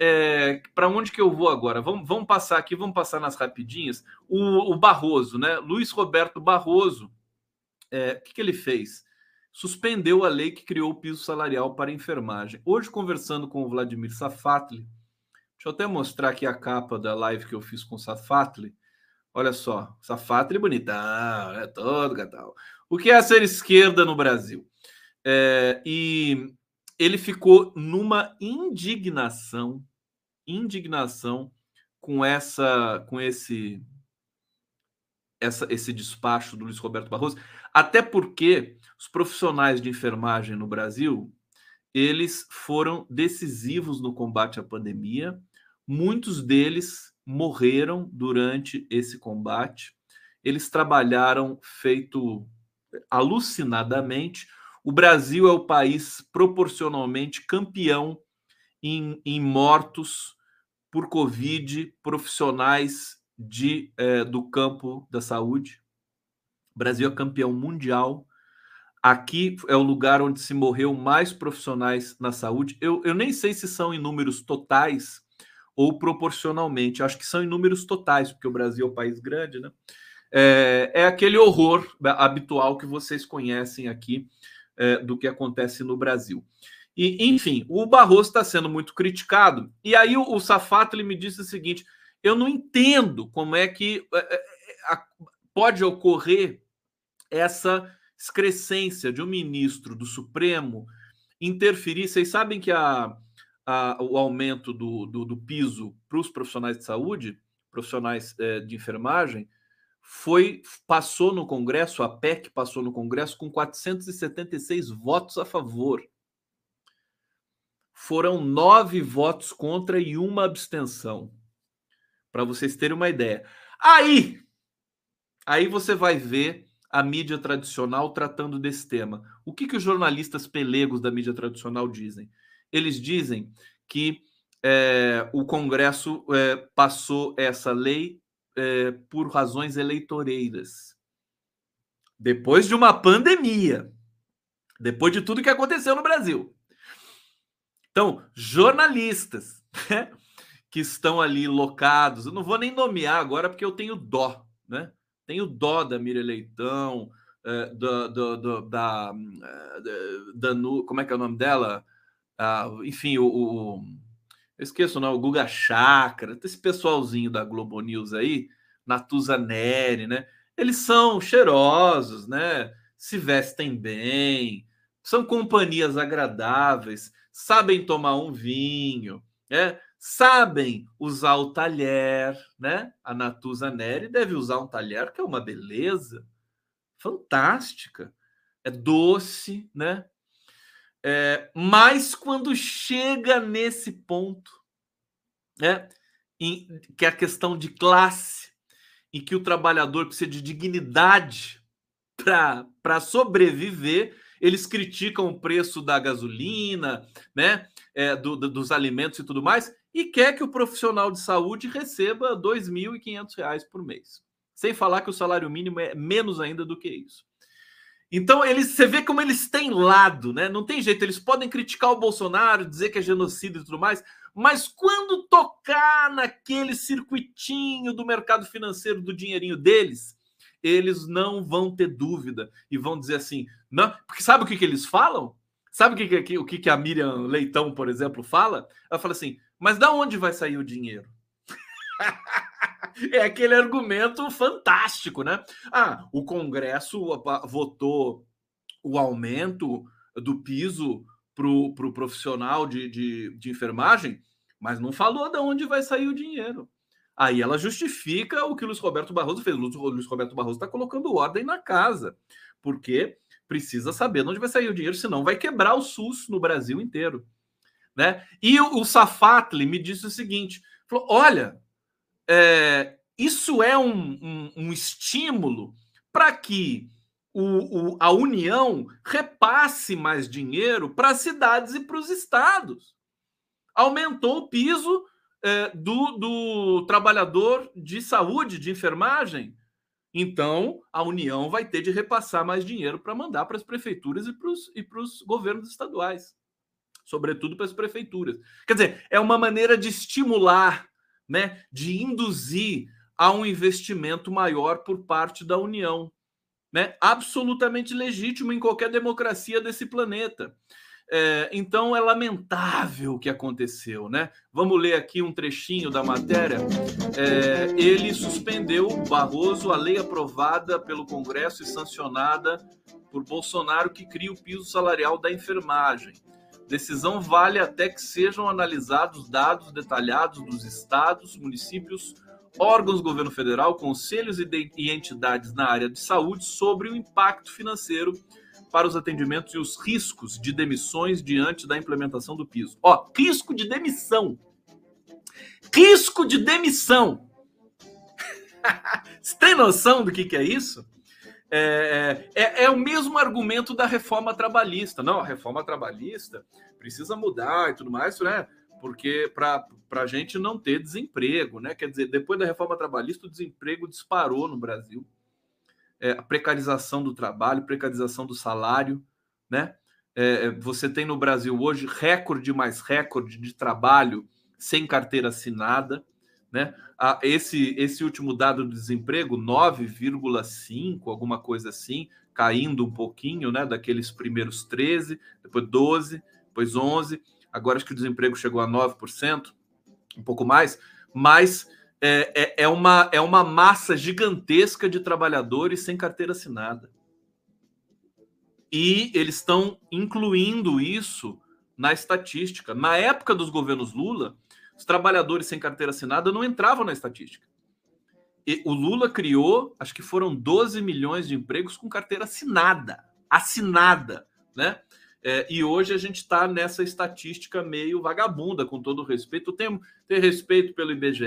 é, para onde que eu vou agora? Vamos, vamos passar aqui, vamos passar nas rapidinhas. O, o Barroso, né? Luiz Roberto Barroso, é, o que, que ele fez? Suspendeu a lei que criou o piso salarial para enfermagem. Hoje, conversando com o Vladimir Safatli, deixa eu até mostrar aqui a capa da live que eu fiz com o Safatli. Olha só, Safatli bonitão, é todo gatão. O que é ser esquerda no Brasil? É, e ele ficou numa indignação, indignação com essa, com esse, essa, esse despacho do Luiz Roberto Barroso, até porque os profissionais de enfermagem no Brasil eles foram decisivos no combate à pandemia. Muitos deles morreram durante esse combate. Eles trabalharam feito alucinadamente o Brasil é o país proporcionalmente campeão em, em mortos por Covid profissionais de, é, do campo da saúde. O Brasil é campeão mundial. Aqui é o lugar onde se morreu mais profissionais na saúde. Eu, eu nem sei se são em números totais ou proporcionalmente. Acho que são em números totais, porque o Brasil é um país grande, né? É, é aquele horror habitual que vocês conhecem aqui é, do que acontece no Brasil. E, enfim, o Barroso está sendo muito criticado. E aí o, o Safato ele me disse o seguinte: eu não entendo como é que é, é, é pode ocorrer essa excrescência de um ministro do Supremo interferir. Vocês sabem que a, a o aumento do, do, do piso para os profissionais de saúde, profissionais é, de enfermagem, foi passou no Congresso, a PEC passou no Congresso com 476 votos a favor. Foram nove votos contra e uma abstenção. Para vocês terem uma ideia. Aí, aí você vai ver a mídia tradicional tratando desse tema. O que, que os jornalistas pelegos da mídia tradicional dizem? Eles dizem que é, o Congresso é, passou essa lei é, por razões eleitoreiras. Depois de uma pandemia, depois de tudo que aconteceu no Brasil. Então, jornalistas né, que estão ali locados, eu não vou nem nomear agora porque eu tenho dó, né? Tenho dó da Miriam Leitão, é, do, do, do, da, da, da, como é que é o nome dela? Ah, enfim, o, o eu esqueço, não, o Guga Chakra, esse pessoalzinho da Globo News aí, Natuza Neri, né? Eles são cheirosos, né? Se vestem bem, são companhias agradáveis, sabem tomar um vinho, né? Sabem usar o talher, né? A Natuza Neri deve usar um talher que é uma beleza fantástica, é doce, né? É, mas quando chega nesse ponto, né, em, que é a questão de classe, em que o trabalhador precisa de dignidade para sobreviver, eles criticam o preço da gasolina, né, é, do, do, dos alimentos e tudo mais, e quer que o profissional de saúde receba R$ 2.500 por mês. Sem falar que o salário mínimo é menos ainda do que isso. Então, eles, você vê como eles têm lado, né? Não tem jeito, eles podem criticar o Bolsonaro, dizer que é genocídio e tudo mais, mas quando tocar naquele circuitinho do mercado financeiro, do dinheirinho deles, eles não vão ter dúvida e vão dizer assim, não, porque sabe o que, que eles falam? Sabe o que, que, o que, que a Miriam Leitão, por exemplo, fala? Ela fala assim, mas da onde vai sair o dinheiro? é aquele argumento fantástico, né? Ah, o Congresso votou o aumento do piso para o pro profissional de, de, de enfermagem, mas não falou de onde vai sair o dinheiro. Aí ela justifica o que o Luiz Roberto Barroso fez. O Luiz Roberto Barroso está colocando ordem na casa, porque precisa saber de onde vai sair o dinheiro, senão vai quebrar o SUS no Brasil inteiro. Né? E o, o Safatli me disse o seguinte: falou, olha, é, isso é um, um, um estímulo para que o, o, a União repasse mais dinheiro para as cidades e para os estados. Aumentou o piso é, do, do trabalhador de saúde, de enfermagem. Então, a União vai ter de repassar mais dinheiro para mandar para as prefeituras e para os governos estaduais, sobretudo para as prefeituras. Quer dizer, é uma maneira de estimular né, de induzir a um investimento maior por parte da União. Né? Absolutamente legítimo em qualquer democracia desse planeta. É, então é lamentável o que aconteceu, né? Vamos ler aqui um trechinho da matéria. É, ele suspendeu Barroso a lei aprovada pelo Congresso e sancionada por Bolsonaro que cria o piso salarial da enfermagem. Decisão vale até que sejam analisados dados detalhados dos estados, municípios, órgãos do governo federal, conselhos e entidades na área de saúde sobre o impacto financeiro para os atendimentos e os riscos de demissões diante da implementação do piso. Ó, risco de demissão. Risco de demissão. Você tem noção do que, que é isso? É, é, é, o mesmo argumento da reforma trabalhista. Não, a reforma trabalhista precisa mudar e tudo mais, né? Porque para a gente não ter desemprego, né? Quer dizer, depois da reforma trabalhista, o desemprego disparou no Brasil. É, a precarização do trabalho, precarização do salário, né? É, é você tem no Brasil hoje recorde mais recorde de trabalho sem carteira assinada. Né? Esse, esse último dado do desemprego, 9,5, alguma coisa assim, caindo um pouquinho, né? Daqueles primeiros 13, depois 12, depois 11%, agora acho que o desemprego chegou a 9%, um pouco mais, mas é, é, é, uma, é uma massa gigantesca de trabalhadores sem carteira assinada. E eles estão incluindo isso na estatística. Na época dos governos Lula, os trabalhadores sem carteira assinada não entravam na estatística. E o Lula criou, acho que foram 12 milhões de empregos com carteira assinada. Assinada, né? É, e hoje a gente está nessa estatística meio vagabunda, com todo respeito. Tem, tem respeito pelo IBGE,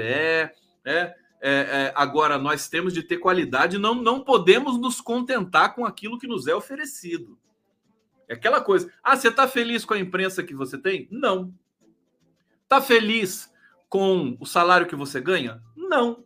né? É, é, agora nós temos de ter qualidade, não, não podemos nos contentar com aquilo que nos é oferecido. É aquela coisa. Ah, você está feliz com a imprensa que você tem? Não. Está feliz com o salário que você ganha? Não.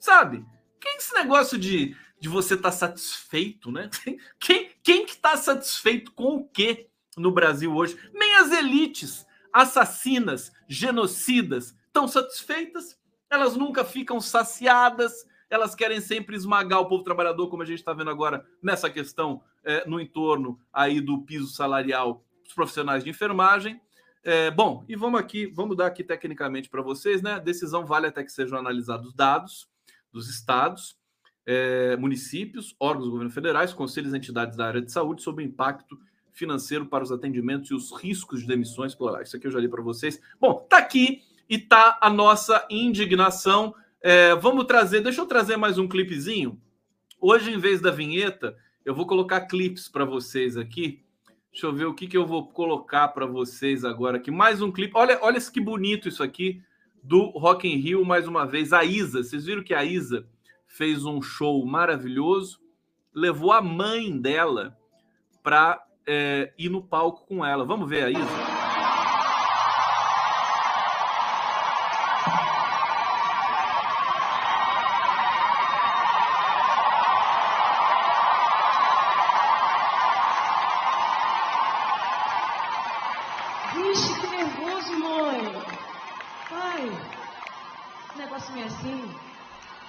Sabe? Quem esse negócio de, de você estar tá satisfeito, né? Quem, quem que está satisfeito com o quê no Brasil hoje? Nem as elites assassinas, genocidas, estão satisfeitas elas nunca ficam saciadas, elas querem sempre esmagar o povo trabalhador, como a gente está vendo agora nessa questão é, no entorno aí do piso salarial dos profissionais de enfermagem. É, bom, e vamos aqui, vamos dar aqui tecnicamente para vocês, né? A decisão vale até que sejam analisados dados dos estados, é, municípios, órgãos do governo federais, conselhos e entidades da área de saúde sobre o impacto financeiro para os atendimentos e os riscos de demissões plurais. Isso aqui eu já li para vocês. Bom, tá aqui e tá a nossa indignação. É, vamos trazer, deixa eu trazer mais um clipezinho. Hoje, em vez da vinheta, eu vou colocar clipes para vocês aqui. Deixa eu ver o que, que eu vou colocar para vocês agora aqui. Mais um clipe. Olha, olha que bonito isso aqui do Rock in Rio, mais uma vez. A Isa, vocês viram que a Isa fez um show maravilhoso, levou a mãe dela para é, ir no palco com ela. Vamos ver a Isa?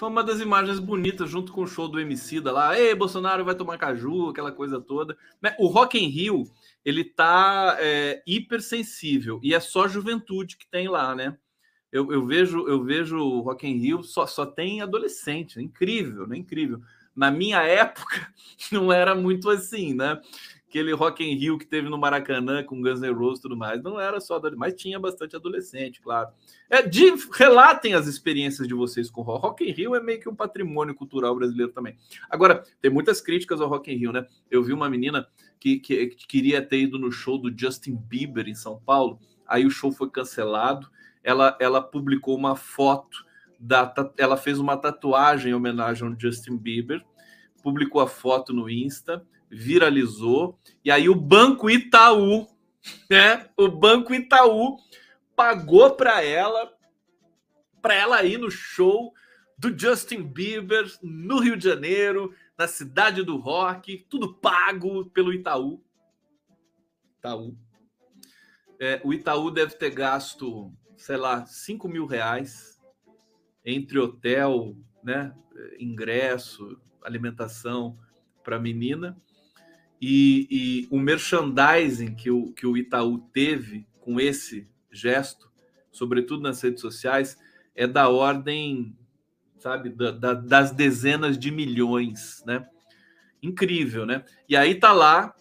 Foi uma das imagens bonitas junto com o show do MC da lá. Ei, Bolsonaro vai tomar caju, aquela coisa toda. O Rock in Rio, ele tá é, hipersensível e é só juventude que tem lá, né? Eu, eu vejo eu vejo o Rock in Rio só, só tem adolescente, é incrível, né? Incrível. Na minha época não era muito assim, né? Aquele Rock in Rio que teve no Maracanã com Guns N' Roses e tudo mais. Não era só mas tinha bastante adolescente, claro. É, de, relatem as experiências de vocês com Rock. Rock in Rio é meio que um patrimônio cultural brasileiro também. Agora, tem muitas críticas ao Rock in Rio, né? Eu vi uma menina que, que, que queria ter ido no show do Justin Bieber em São Paulo, aí o show foi cancelado. Ela, ela publicou uma foto da, ela fez uma tatuagem em homenagem ao Justin Bieber, publicou a foto no Insta viralizou. E aí o Banco Itaú, né? O Banco Itaú pagou para ela para ela ir no show do Justin Bieber no Rio de Janeiro, na cidade do rock, tudo pago pelo Itaú. Itaú. É, o Itaú deve ter gasto, sei lá, 5 mil reais entre hotel, né, ingresso, alimentação para a menina. E, e, o merchandising que o, que o Itaú teve com esse gesto, sobretudo nas redes sociais, é da ordem, sabe, da, da, das dezenas de milhões, né? Incrível, né? E aí tá lá,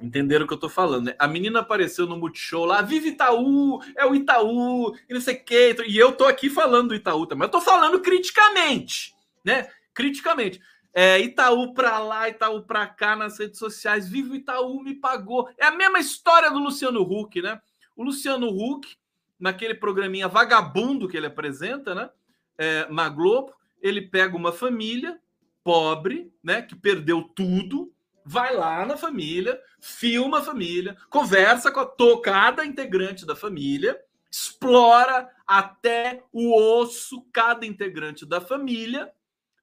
entenderam o que eu tô falando, né? A menina apareceu no Multishow lá, vive Itaú, é o Itaú, e não sei o quê. E eu tô aqui falando do Itaú também, eu tô falando criticamente, né? Criticamente. É, Itaú para lá, Itaú para cá nas redes sociais. Vivo Itaú me pagou. É a mesma história do Luciano Huck, né? O Luciano Huck, naquele programinha vagabundo que ele apresenta, né? É, na Globo, ele pega uma família pobre, né? Que perdeu tudo, vai lá na família, filma a família, conversa com a tocada integrante da família, explora até o osso cada integrante da família,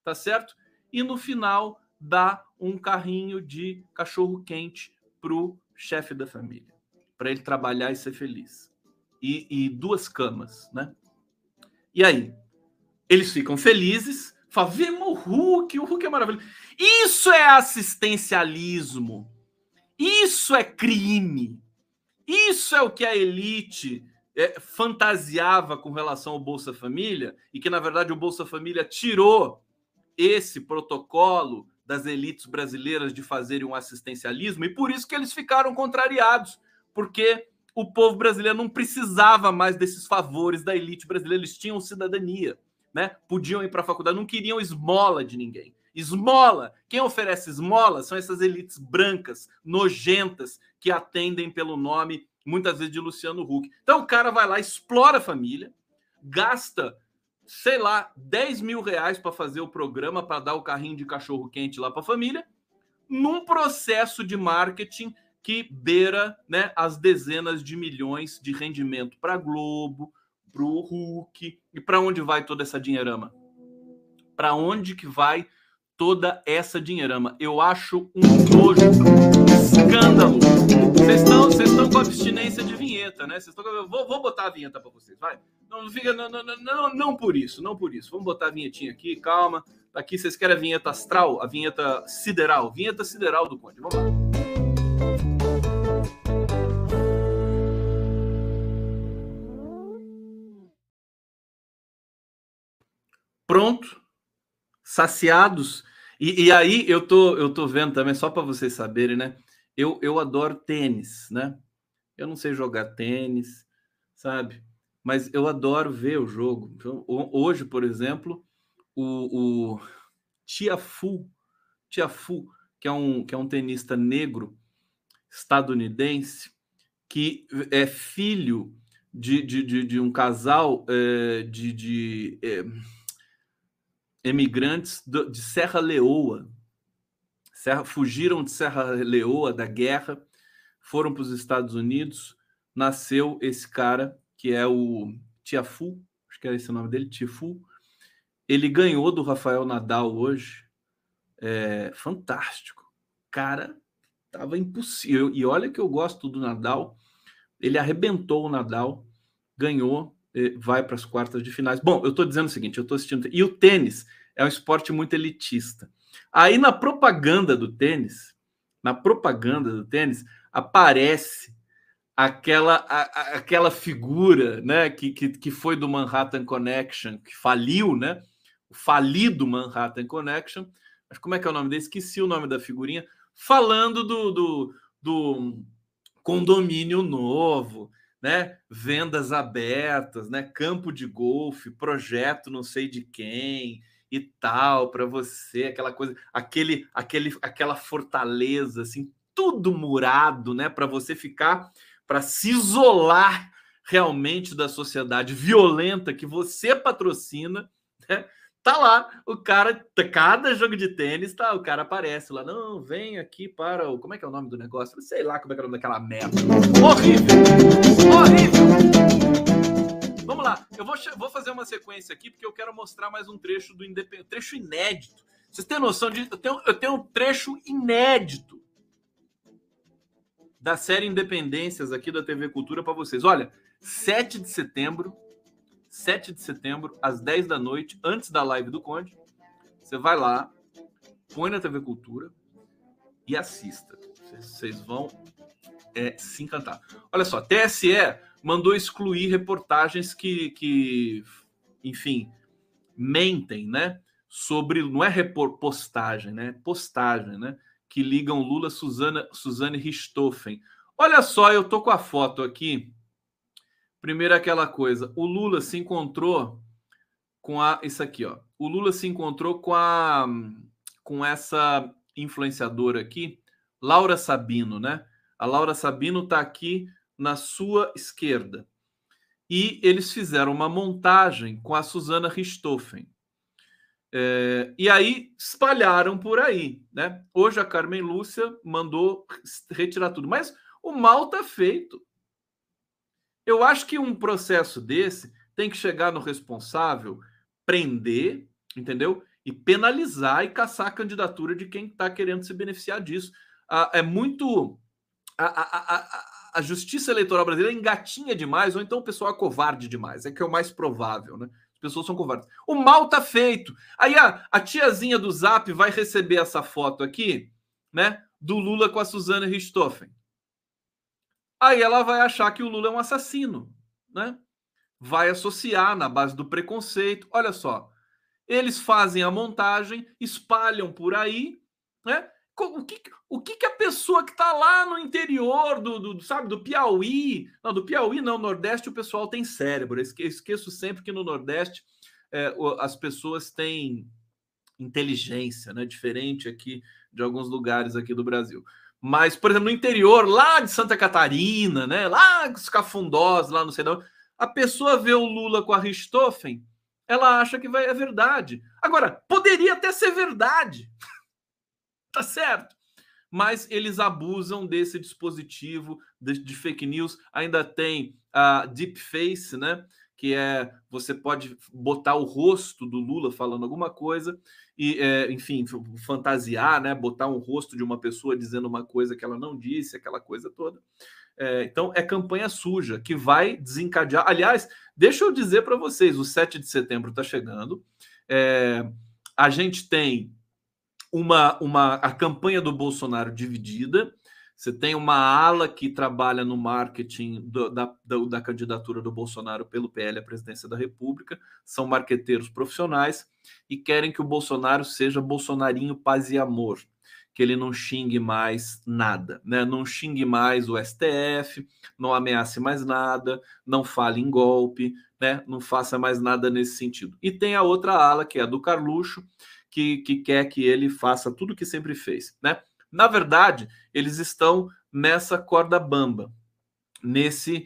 tá certo? E no final dá um carrinho de cachorro quente pro chefe da família, para ele trabalhar e ser feliz. E, e, duas camas, né? E aí, eles ficam felizes, falam, o Hulk, o Hulk é maravilhoso. Isso é assistencialismo. Isso é crime. Isso é o que a elite é, fantasiava com relação ao Bolsa Família e que, na verdade, o Bolsa Família tirou esse protocolo das elites brasileiras de fazerem um assistencialismo e por isso que eles ficaram contrariados, porque o povo brasileiro não precisava mais desses favores da elite brasileira, eles tinham cidadania, né? Podiam ir para a faculdade, não queriam esmola de ninguém. Esmola, quem oferece esmola são essas elites brancas, nojentas, que atendem pelo nome, muitas vezes, de Luciano Huck. Então o cara vai lá, explora a família, gasta, sei lá, 10 mil reais para fazer o programa, para dar o carrinho de cachorro quente lá para a família, num processo de marketing que beira né, as dezenas de milhões de rendimento para Globo, para o Hulk. E para onde vai toda essa dinheirama? Para onde que vai toda essa dinheirama. Eu acho um nojo, um escândalo. Vocês estão, vocês estão com abstinência de vinheta, né? Vocês estão, vou, vou botar a vinheta para vocês, vai. Não fica, não, não, não, não por isso, não por isso. Vamos botar a vinhetinha aqui, calma. Tá aqui vocês querem a vinheta astral, a vinheta sideral, vinheta sideral do Conde. Vamos lá. Pronto, saciados. E, e, aí eu tô, eu tô vendo também, só para vocês saberem, né? Eu, eu adoro tênis, né? Eu não sei jogar tênis, sabe? Mas eu adoro ver o jogo. Então, hoje, por exemplo, o, o Tiafu, Tiafu, que é um, que é um tenista negro estadunidense, que é filho de, de, de, de um casal é, de, de é, emigrantes de Serra Leoa. Serra, fugiram de Serra Leoa da guerra, foram para os Estados Unidos. Nasceu esse cara que é o Tiafu, acho que é esse o nome dele, Tifu. Ele ganhou do Rafael Nadal hoje. É, fantástico. Cara, tava impossível. E olha que eu gosto do Nadal. Ele arrebentou o Nadal, ganhou vai para as quartas de finais. Bom, eu estou dizendo o seguinte: eu estou assistindo. E o tênis é um esporte muito elitista. Aí na propaganda do tênis, na propaganda do tênis, aparece aquela, a, aquela figura né, que, que, que foi do Manhattan Connection, que faliu, né? O falido Manhattan Connection. Mas como é que é o nome dele? Esqueci o nome da figurinha. Falando do, do, do condomínio novo né? Vendas abertas, né? Campo de golfe, projeto não sei de quem e tal para você, aquela coisa, aquele, aquele, aquela fortaleza, assim, tudo murado, né? Para você ficar, para se isolar realmente da sociedade violenta que você patrocina, né? Tá lá, o cara, cada jogo de tênis, tá, o cara aparece lá, não, vem aqui para o, como é que é o nome do negócio? Sei lá como é que é o nome daquela merda. Horrível! Horrível! Vamos lá, eu vou, vou fazer uma sequência aqui, porque eu quero mostrar mais um trecho do Independente, trecho inédito. Vocês têm noção de, eu tenho, eu tenho um trecho inédito da série Independências aqui da TV Cultura para vocês. Olha, 7 de setembro, 7 de setembro, às 10 da noite, antes da live do Conde. Você vai lá, põe na TV Cultura e assista. Vocês vão é, se encantar. Olha só, TSE mandou excluir reportagens que, que enfim, mentem, né? Sobre, não é postagem, né? Postagem, né? Que ligam Lula, Suzana, Suzane Richthofen. Olha só, eu tô com a foto aqui Primeiro aquela coisa, o Lula se encontrou com a isso aqui, ó. O Lula se encontrou com a com essa influenciadora aqui, Laura Sabino, né? A Laura Sabino está aqui na sua esquerda. E eles fizeram uma montagem com a Suzana Richthofen. É, e aí espalharam por aí, né? Hoje a Carmen Lúcia mandou retirar tudo, mas o mal está feito. Eu acho que um processo desse tem que chegar no responsável, prender, entendeu? E penalizar e caçar a candidatura de quem está querendo se beneficiar disso. Ah, é muito. A, a, a, justiça eleitoral brasileira engatinha demais, ou então o pessoal é covarde demais. É que é o mais provável, né? As pessoas são covardes. O mal tá feito. Aí a, a tiazinha do Zap vai receber essa foto aqui, né? Do Lula com a Suzana Richthofen. Aí ela vai achar que o Lula é um assassino, né? Vai associar na base do preconceito. Olha só, eles fazem a montagem, espalham por aí, né? O que, o que, que a pessoa que está lá no interior do, do, sabe, do Piauí, não, do Piauí não, Nordeste o pessoal tem cérebro. Eu esqueço sempre que no Nordeste é, as pessoas têm inteligência, né? Diferente aqui de alguns lugares aqui do Brasil. Mas, por exemplo, no interior, lá de Santa Catarina, né? Lá os cafundós, lá no Senão, a pessoa vê o Lula com a Richthofen, ela acha que vai, é verdade. Agora, poderia até ser verdade. Tá certo. Mas eles abusam desse dispositivo de, de fake news. Ainda tem a deep face, né? Que é você pode botar o rosto do Lula falando alguma coisa e, é, enfim, fantasiar, né? Botar um rosto de uma pessoa dizendo uma coisa que ela não disse, aquela coisa toda. É, então, é campanha suja que vai desencadear. Aliás, deixa eu dizer para vocês: o 7 de setembro está chegando. É, a gente tem uma, uma a campanha do Bolsonaro dividida. Você tem uma ala que trabalha no marketing do, da, da, da, candidatura do Bolsonaro pelo PL à presidência da República, são marqueteiros profissionais e querem que o Bolsonaro seja bolsonarinho paz e amor, que ele não xingue mais nada, né? não xingue mais o STF, não ameace mais nada, não fale em golpe, né? não faça mais nada nesse sentido. E tem a outra ala, que é a do Carluxo, que, que quer que ele faça tudo o que sempre fez. Né? Na verdade, eles estão nessa corda bamba, nesse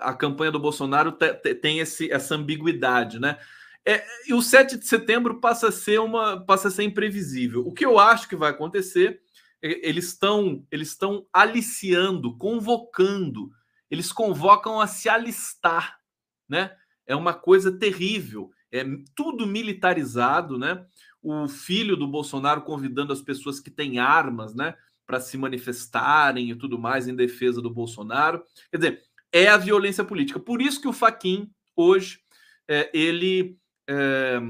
a campanha do Bolsonaro tem esse, essa ambiguidade, né? É, e o 7 de setembro passa a ser uma passa a ser imprevisível. O que eu acho que vai acontecer, é, eles estão eles estão aliciando, convocando, eles convocam a se alistar, né? É uma coisa terrível, é tudo militarizado, né? o filho do Bolsonaro convidando as pessoas que têm armas, né, para se manifestarem e tudo mais em defesa do Bolsonaro. Quer dizer, é a violência política. Por isso que o Faquin hoje é, ele é,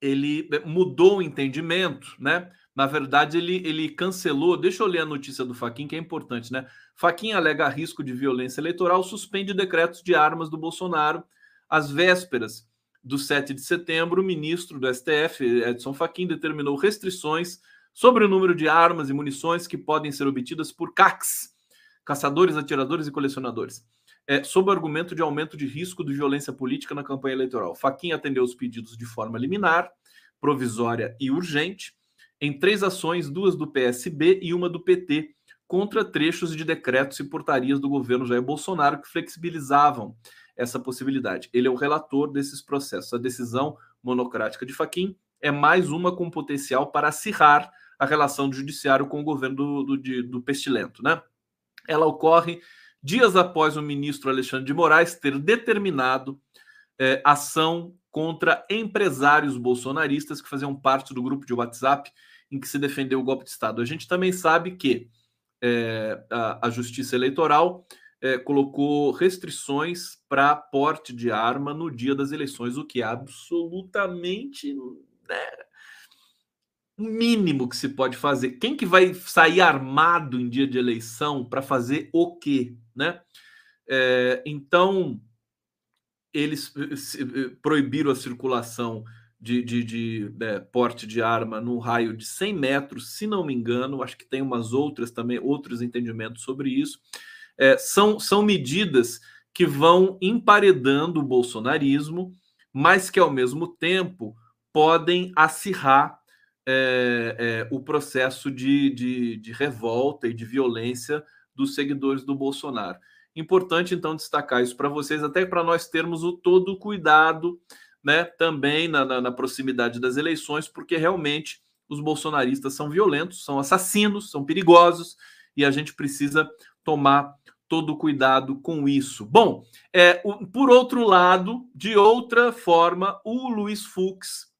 ele mudou o entendimento, né? Na verdade, ele, ele cancelou. Deixa eu ler a notícia do Faquin, que é importante, né? Faquin alega risco de violência eleitoral, suspende decretos de armas do Bolsonaro às vésperas do 7 de setembro, o ministro do STF, Edson Fachin, determinou restrições sobre o número de armas e munições que podem ser obtidas por CACs, caçadores, atiradores e colecionadores, é, sob o argumento de aumento de risco de violência política na campanha eleitoral. Fachin atendeu os pedidos de forma liminar, provisória e urgente, em três ações, duas do PSB e uma do PT, contra trechos de decretos e portarias do governo Jair Bolsonaro que flexibilizavam essa possibilidade. Ele é o relator desses processos. A decisão monocrática de Faquim é mais uma com potencial para acirrar a relação do judiciário com o governo do, do, do pestilento. Né? Ela ocorre dias após o ministro Alexandre de Moraes ter determinado é, ação contra empresários bolsonaristas que faziam parte do grupo de WhatsApp em que se defendeu o golpe de Estado. A gente também sabe que é, a, a Justiça Eleitoral é, colocou restrições para porte de arma no dia das eleições, o que é absolutamente né, o mínimo que se pode fazer. Quem que vai sair armado em dia de eleição para fazer o quê, né? É, então eles proibiram a circulação de, de, de é, porte de arma no raio de 100 metros, se não me engano. Acho que tem umas outras também, outros entendimentos sobre isso é, são, são medidas que vão emparedando o bolsonarismo, mas que ao mesmo tempo podem acirrar é, é, o processo de, de, de, revolta e de violência dos seguidores do Bolsonaro. Importante, então, destacar isso para vocês, até para nós termos o todo cuidado né, também na, na, na proximidade das eleições, porque realmente os bolsonaristas são violentos, são assassinos, são perigosos, e a gente precisa tomar todo cuidado com isso. Bom, é, o, por outro lado, de outra forma, o Luiz Fux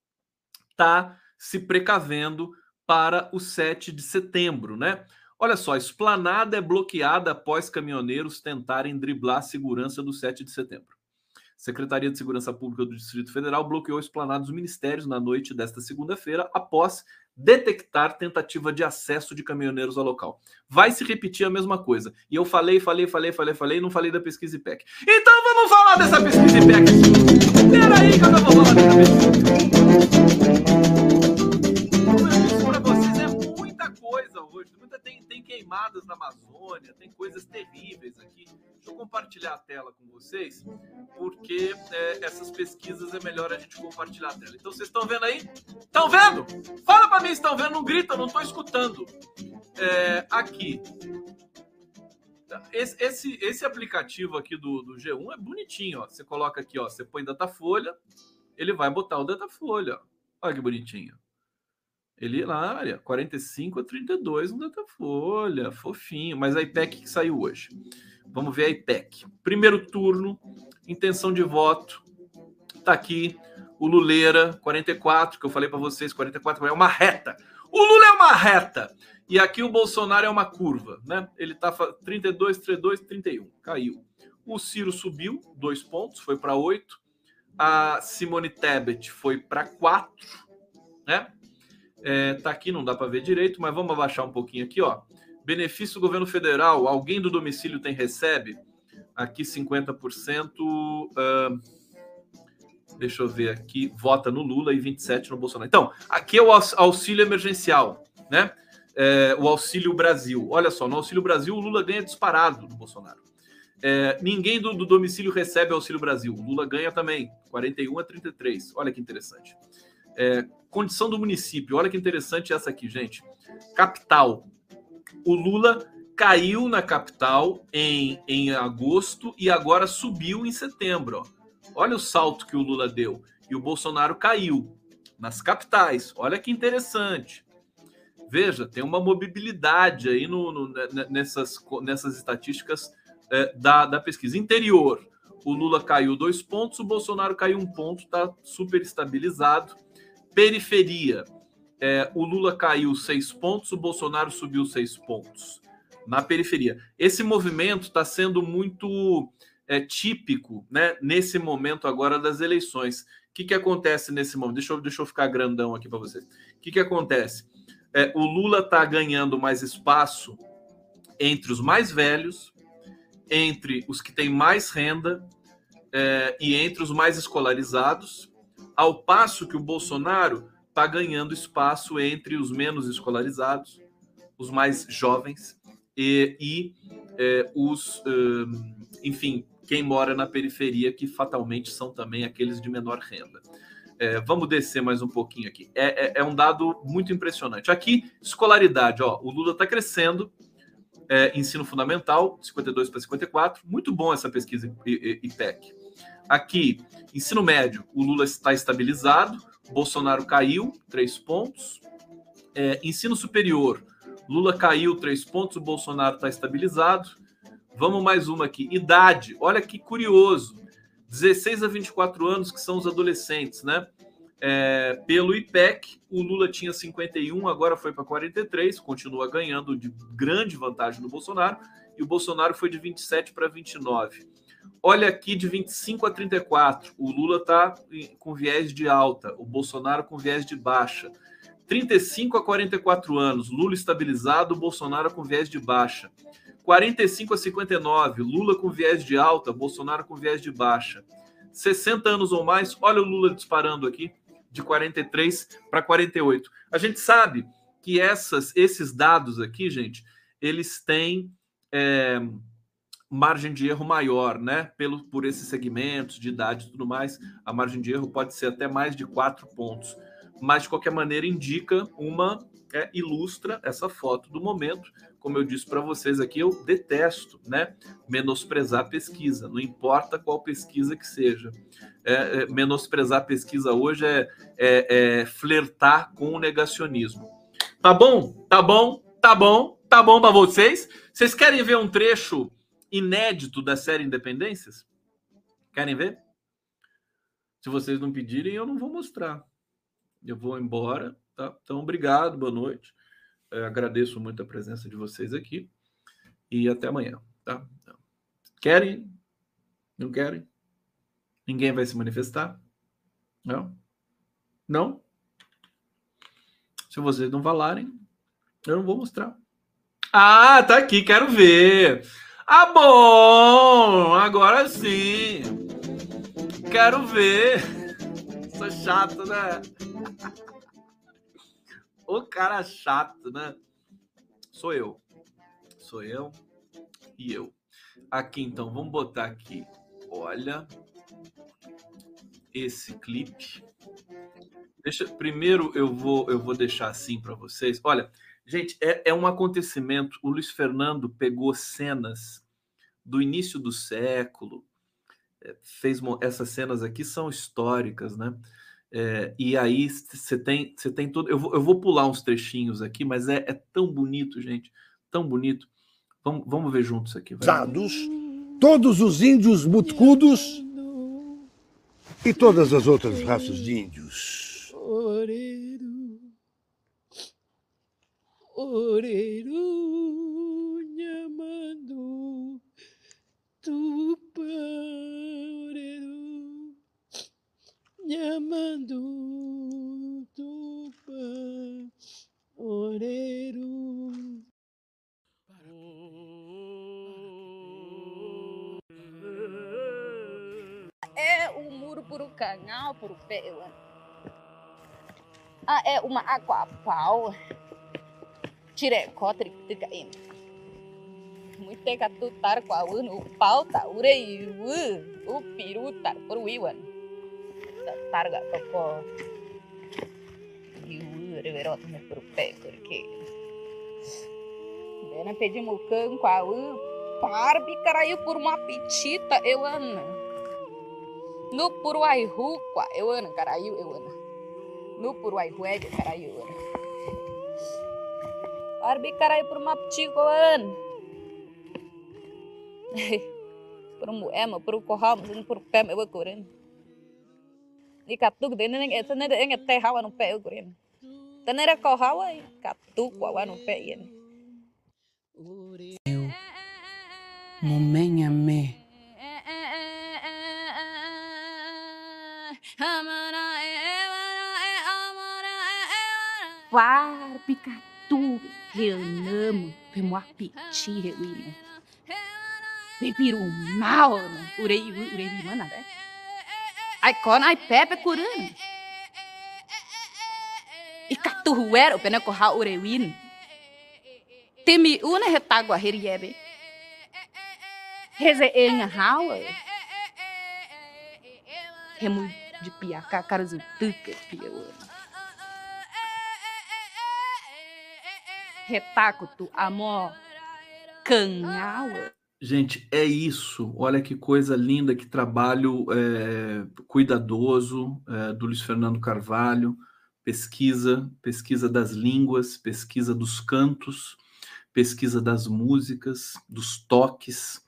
está se precavendo para o 7 de setembro, né? Olha só, esplanada é bloqueada após caminhoneiros tentarem driblar a segurança do 7 de setembro. Secretaria de Segurança Pública do Distrito Federal bloqueou a esplanada dos ministérios na noite desta segunda-feira após detectar tentativa de acesso de caminhoneiros ao local. Vai se repetir a mesma coisa. E eu falei, falei, falei, falei, falei, não falei da pesquisa IPEC. Então vamos falar dessa pesquisa IPEC. Peraí que eu não vou falar dessa pesquisa. Queimadas na Amazônia, tem coisas terríveis aqui. Deixa eu compartilhar a tela com vocês, porque é, essas pesquisas é melhor a gente compartilhar a tela. Então, vocês estão vendo aí? Estão vendo? Fala para mim estão vendo, não grita, não estou escutando. É, aqui. Esse, esse, esse, aplicativo aqui do, do G1 é bonitinho, ó. Você coloca aqui, ó, você põe Datafolha, ele vai botar o Datafolha. Olha que bonitinho. Ele lá, olha, 45 a 32 no Datafolha, fofinho. Mas a IPEC que saiu hoje. Vamos ver a IPEC. Primeiro turno, intenção de voto. Tá aqui o Luleira, 44, que eu falei para vocês, 44 é uma reta. O Lula é uma reta. E aqui o Bolsonaro é uma curva, né? Ele tá 32, 32, 31. Caiu. O Ciro subiu dois pontos, foi para 8. A Simone Tebet foi para 4, né? É, tá aqui, não dá para ver direito, mas vamos abaixar um pouquinho aqui, ó. Benefício do governo federal, alguém do domicílio tem recebe? Aqui 50%. Uh, deixa eu ver aqui, vota no Lula e 27 no Bolsonaro. Então, aqui é o auxílio emergencial, né? É, o Auxílio Brasil. Olha só, no Auxílio Brasil o Lula ganha disparado do Bolsonaro. É, ninguém do, do, domicílio recebe Auxílio Brasil. O Lula ganha também, 41 a 33. Olha que interessante. É, condição do município. Olha que interessante essa aqui, gente. Capital. O Lula caiu na capital em, em agosto e agora subiu em setembro. Olha o salto que o Lula deu. E o Bolsonaro caiu nas capitais. Olha que interessante. Veja, tem uma mobilidade aí no, no nessas, nessas estatísticas é, da, da pesquisa. Interior, o Lula caiu dois pontos, o Bolsonaro caiu um ponto, está super estabilizado. Periferia. É, o Lula caiu seis pontos, o Bolsonaro subiu seis pontos. Na periferia. Esse movimento está sendo muito é, típico né, nesse momento agora das eleições. O que, que acontece nesse momento? Deixa eu, deixa eu ficar grandão aqui para vocês. O que, que acontece? É, o Lula está ganhando mais espaço entre os mais velhos, entre os que têm mais renda é, e entre os mais escolarizados ao passo que o Bolsonaro está ganhando espaço entre os menos escolarizados, os mais jovens e, e é, os, enfim, quem mora na periferia, que fatalmente são também aqueles de menor renda. É, vamos descer mais um pouquinho aqui. É, é, é, um dado muito impressionante. Aqui, escolaridade, ó, o Lula está crescendo, é, ensino fundamental, 52 para 54. Muito bom essa pesquisa IPEC. Aqui, ensino médio, o Lula está estabilizado, Bolsonaro caiu, três pontos. É, ensino superior, Lula caiu, três pontos, o Bolsonaro está estabilizado. Vamos mais uma aqui. Idade, olha que curioso. 16 a 24 anos, que são os adolescentes, né? É, pelo IPEC, o Lula tinha 51, agora foi para 43, continua ganhando de grande vantagem no Bolsonaro, e o Bolsonaro foi de 27 para 29. Olha aqui de 25 a 34, o Lula está com viés de alta, o Bolsonaro com viés de baixa. 35 a 44 anos, Lula estabilizado, Bolsonaro com viés de baixa. 45 a 59, Lula com viés de alta, Bolsonaro com viés de baixa. 60 anos ou mais, olha o Lula disparando aqui, de 43 para 48. A gente sabe que essas, esses dados aqui, gente, eles têm. É, margem de erro maior, né? Pelo, por esses segmentos de idade e tudo mais, a margem de erro pode ser até mais de quatro pontos. Mas, de qualquer maneira, indica uma. É, ilustra essa foto do momento. Como eu disse para vocês aqui, eu detesto né, menosprezar pesquisa, não importa qual pesquisa que seja. É, é, menosprezar pesquisa hoje é, é, é flertar com o negacionismo. Tá bom? Tá bom? Tá bom? Tá bom para vocês? Vocês querem ver um trecho inédito da série Independências? Querem ver? Se vocês não pedirem, eu não vou mostrar. Eu vou embora, tá? Então, obrigado, boa noite. É, agradeço muito a presença de vocês aqui e até amanhã, tá? Querem? Não querem? Ninguém vai se manifestar? Não? Não? Se vocês não falarem, eu não vou mostrar. Ah, tá aqui, quero ver. Ah, bom! Agora sim. Quero ver. Sou chato, né? O cara chato, né? Sou eu. Sou eu e eu. Aqui então, vamos botar aqui. Olha esse clipe. Deixa, primeiro eu vou eu vou deixar assim para vocês. Olha, gente, é, é um acontecimento. O Luiz Fernando pegou cenas do início do século, é, fez essas cenas aqui são históricas, né? É, e aí você tem você tem todo. Eu vou, eu vou pular uns trechinhos aqui, mas é, é tão bonito, gente, tão bonito. Vamos, vamos ver juntos aqui. Vai. Todos os índios mutcudos e todas as outras raças de índios. Oreiro, oreiro, nhamando, tupa, oreiro, nhamando, tupa, oreiro. é o muro por o canal, por o pé. Ah, é uma água Tire cotre de caim. Muito que tu tar com a o pau tá urei o piru tar por o iwan. Targa topo. E o reverot me por o pé, porque. Dena pedimos cão com a u. Parbi caraiu por uma petita, eu amo. No Puruaihu, kwa eu ano, caralho, eu ano. No Puruaihu é caralho, eu ano. Arbi caralho por uma ptico ano. Por um ema, por um corral, mas por pé eu correndo. E katuk de nem essa nem é até hawa no pé eu correndo. Tanera corral aí, katuk wa no pé yen. Eu, momenha me. Var picatu reanamo pemuapiti reuina. Pepiru mal, urei urei mana né? Ai pepe curando. E caturuero pena corra urewin. Temi una retagua heriebe. Rezenha hawa. Remu de piaca, caras o tuca, piauana. Retacuto, amor, canhaua. Gente, é isso. Olha que coisa linda, que trabalho é, cuidadoso é, do Luiz Fernando Carvalho. Pesquisa, pesquisa das línguas, pesquisa dos cantos, pesquisa das músicas, dos toques.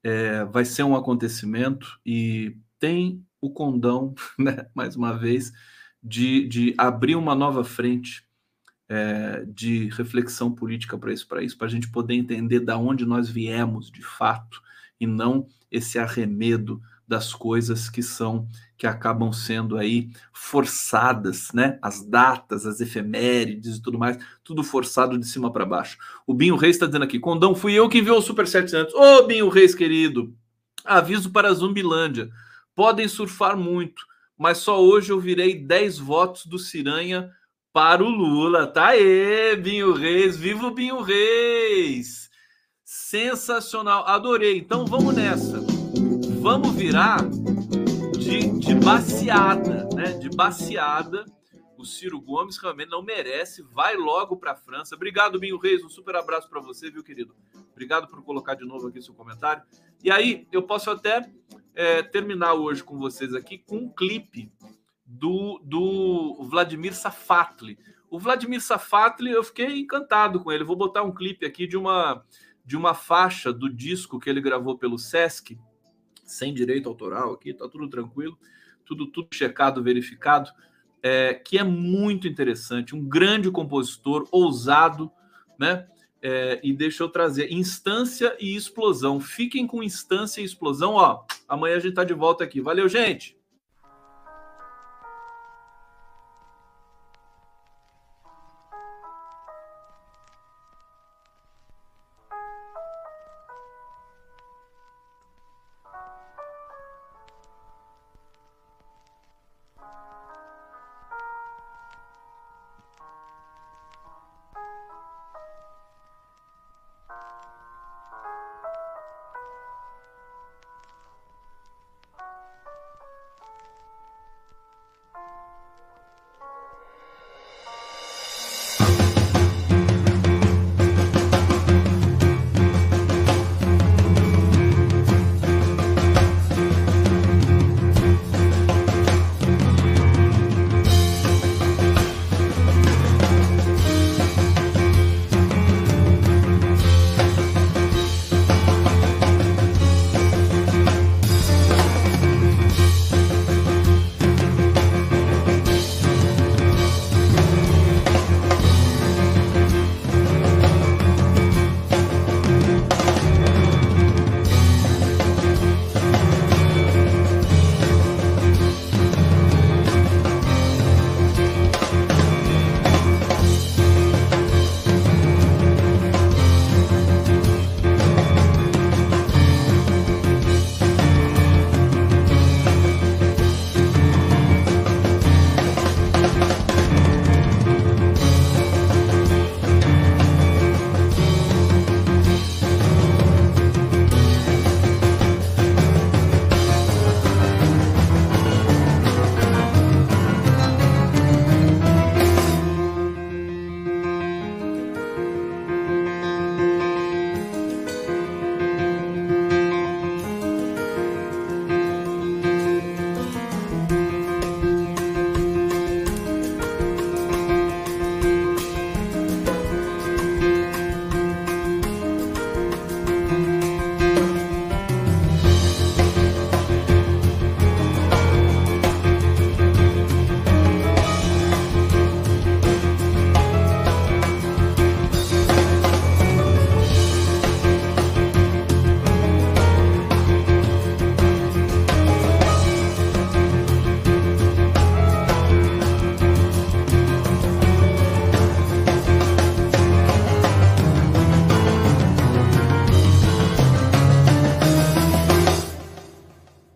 É, vai ser um acontecimento e tem o condão, né, mais uma vez, de, de abrir uma nova frente é, de reflexão política para para isso, para a gente poder entender da onde nós viemos de fato e não esse arremedo das coisas que são que acabam sendo aí forçadas, né? As datas, as efemérides e tudo mais, tudo forçado de cima para baixo. O Binho Reis está dizendo aqui: Condão, fui eu que enviou o Super 700. Ô, oh, Binho Reis, querido, aviso para a Zumbilândia: podem surfar muito, mas só hoje eu virei 10 votos do Ciranha para o Lula. Tá aí, Binho Reis, viva o Binho Reis! Sensacional, adorei. Então vamos nessa. Vamos virar de, de baseada, né? De baseada. O Ciro Gomes realmente não merece. Vai logo para a França. Obrigado, Binho Reis. Um super abraço para você, viu, querido? Obrigado por colocar de novo aqui seu comentário. E aí, eu posso até é, terminar hoje com vocês aqui com um clipe do, do Vladimir Safatli. O Vladimir Safatli, eu fiquei encantado com ele. Vou botar um clipe aqui de uma de uma faixa do disco que ele gravou pelo Sesc, sem direito autoral aqui, tá tudo tranquilo, tudo, tudo checado, verificado, é, que é muito interessante, um grande compositor, ousado, né? É, e deixa eu trazer instância e explosão. Fiquem com instância e explosão, ó. Amanhã a gente tá de volta aqui. Valeu, gente!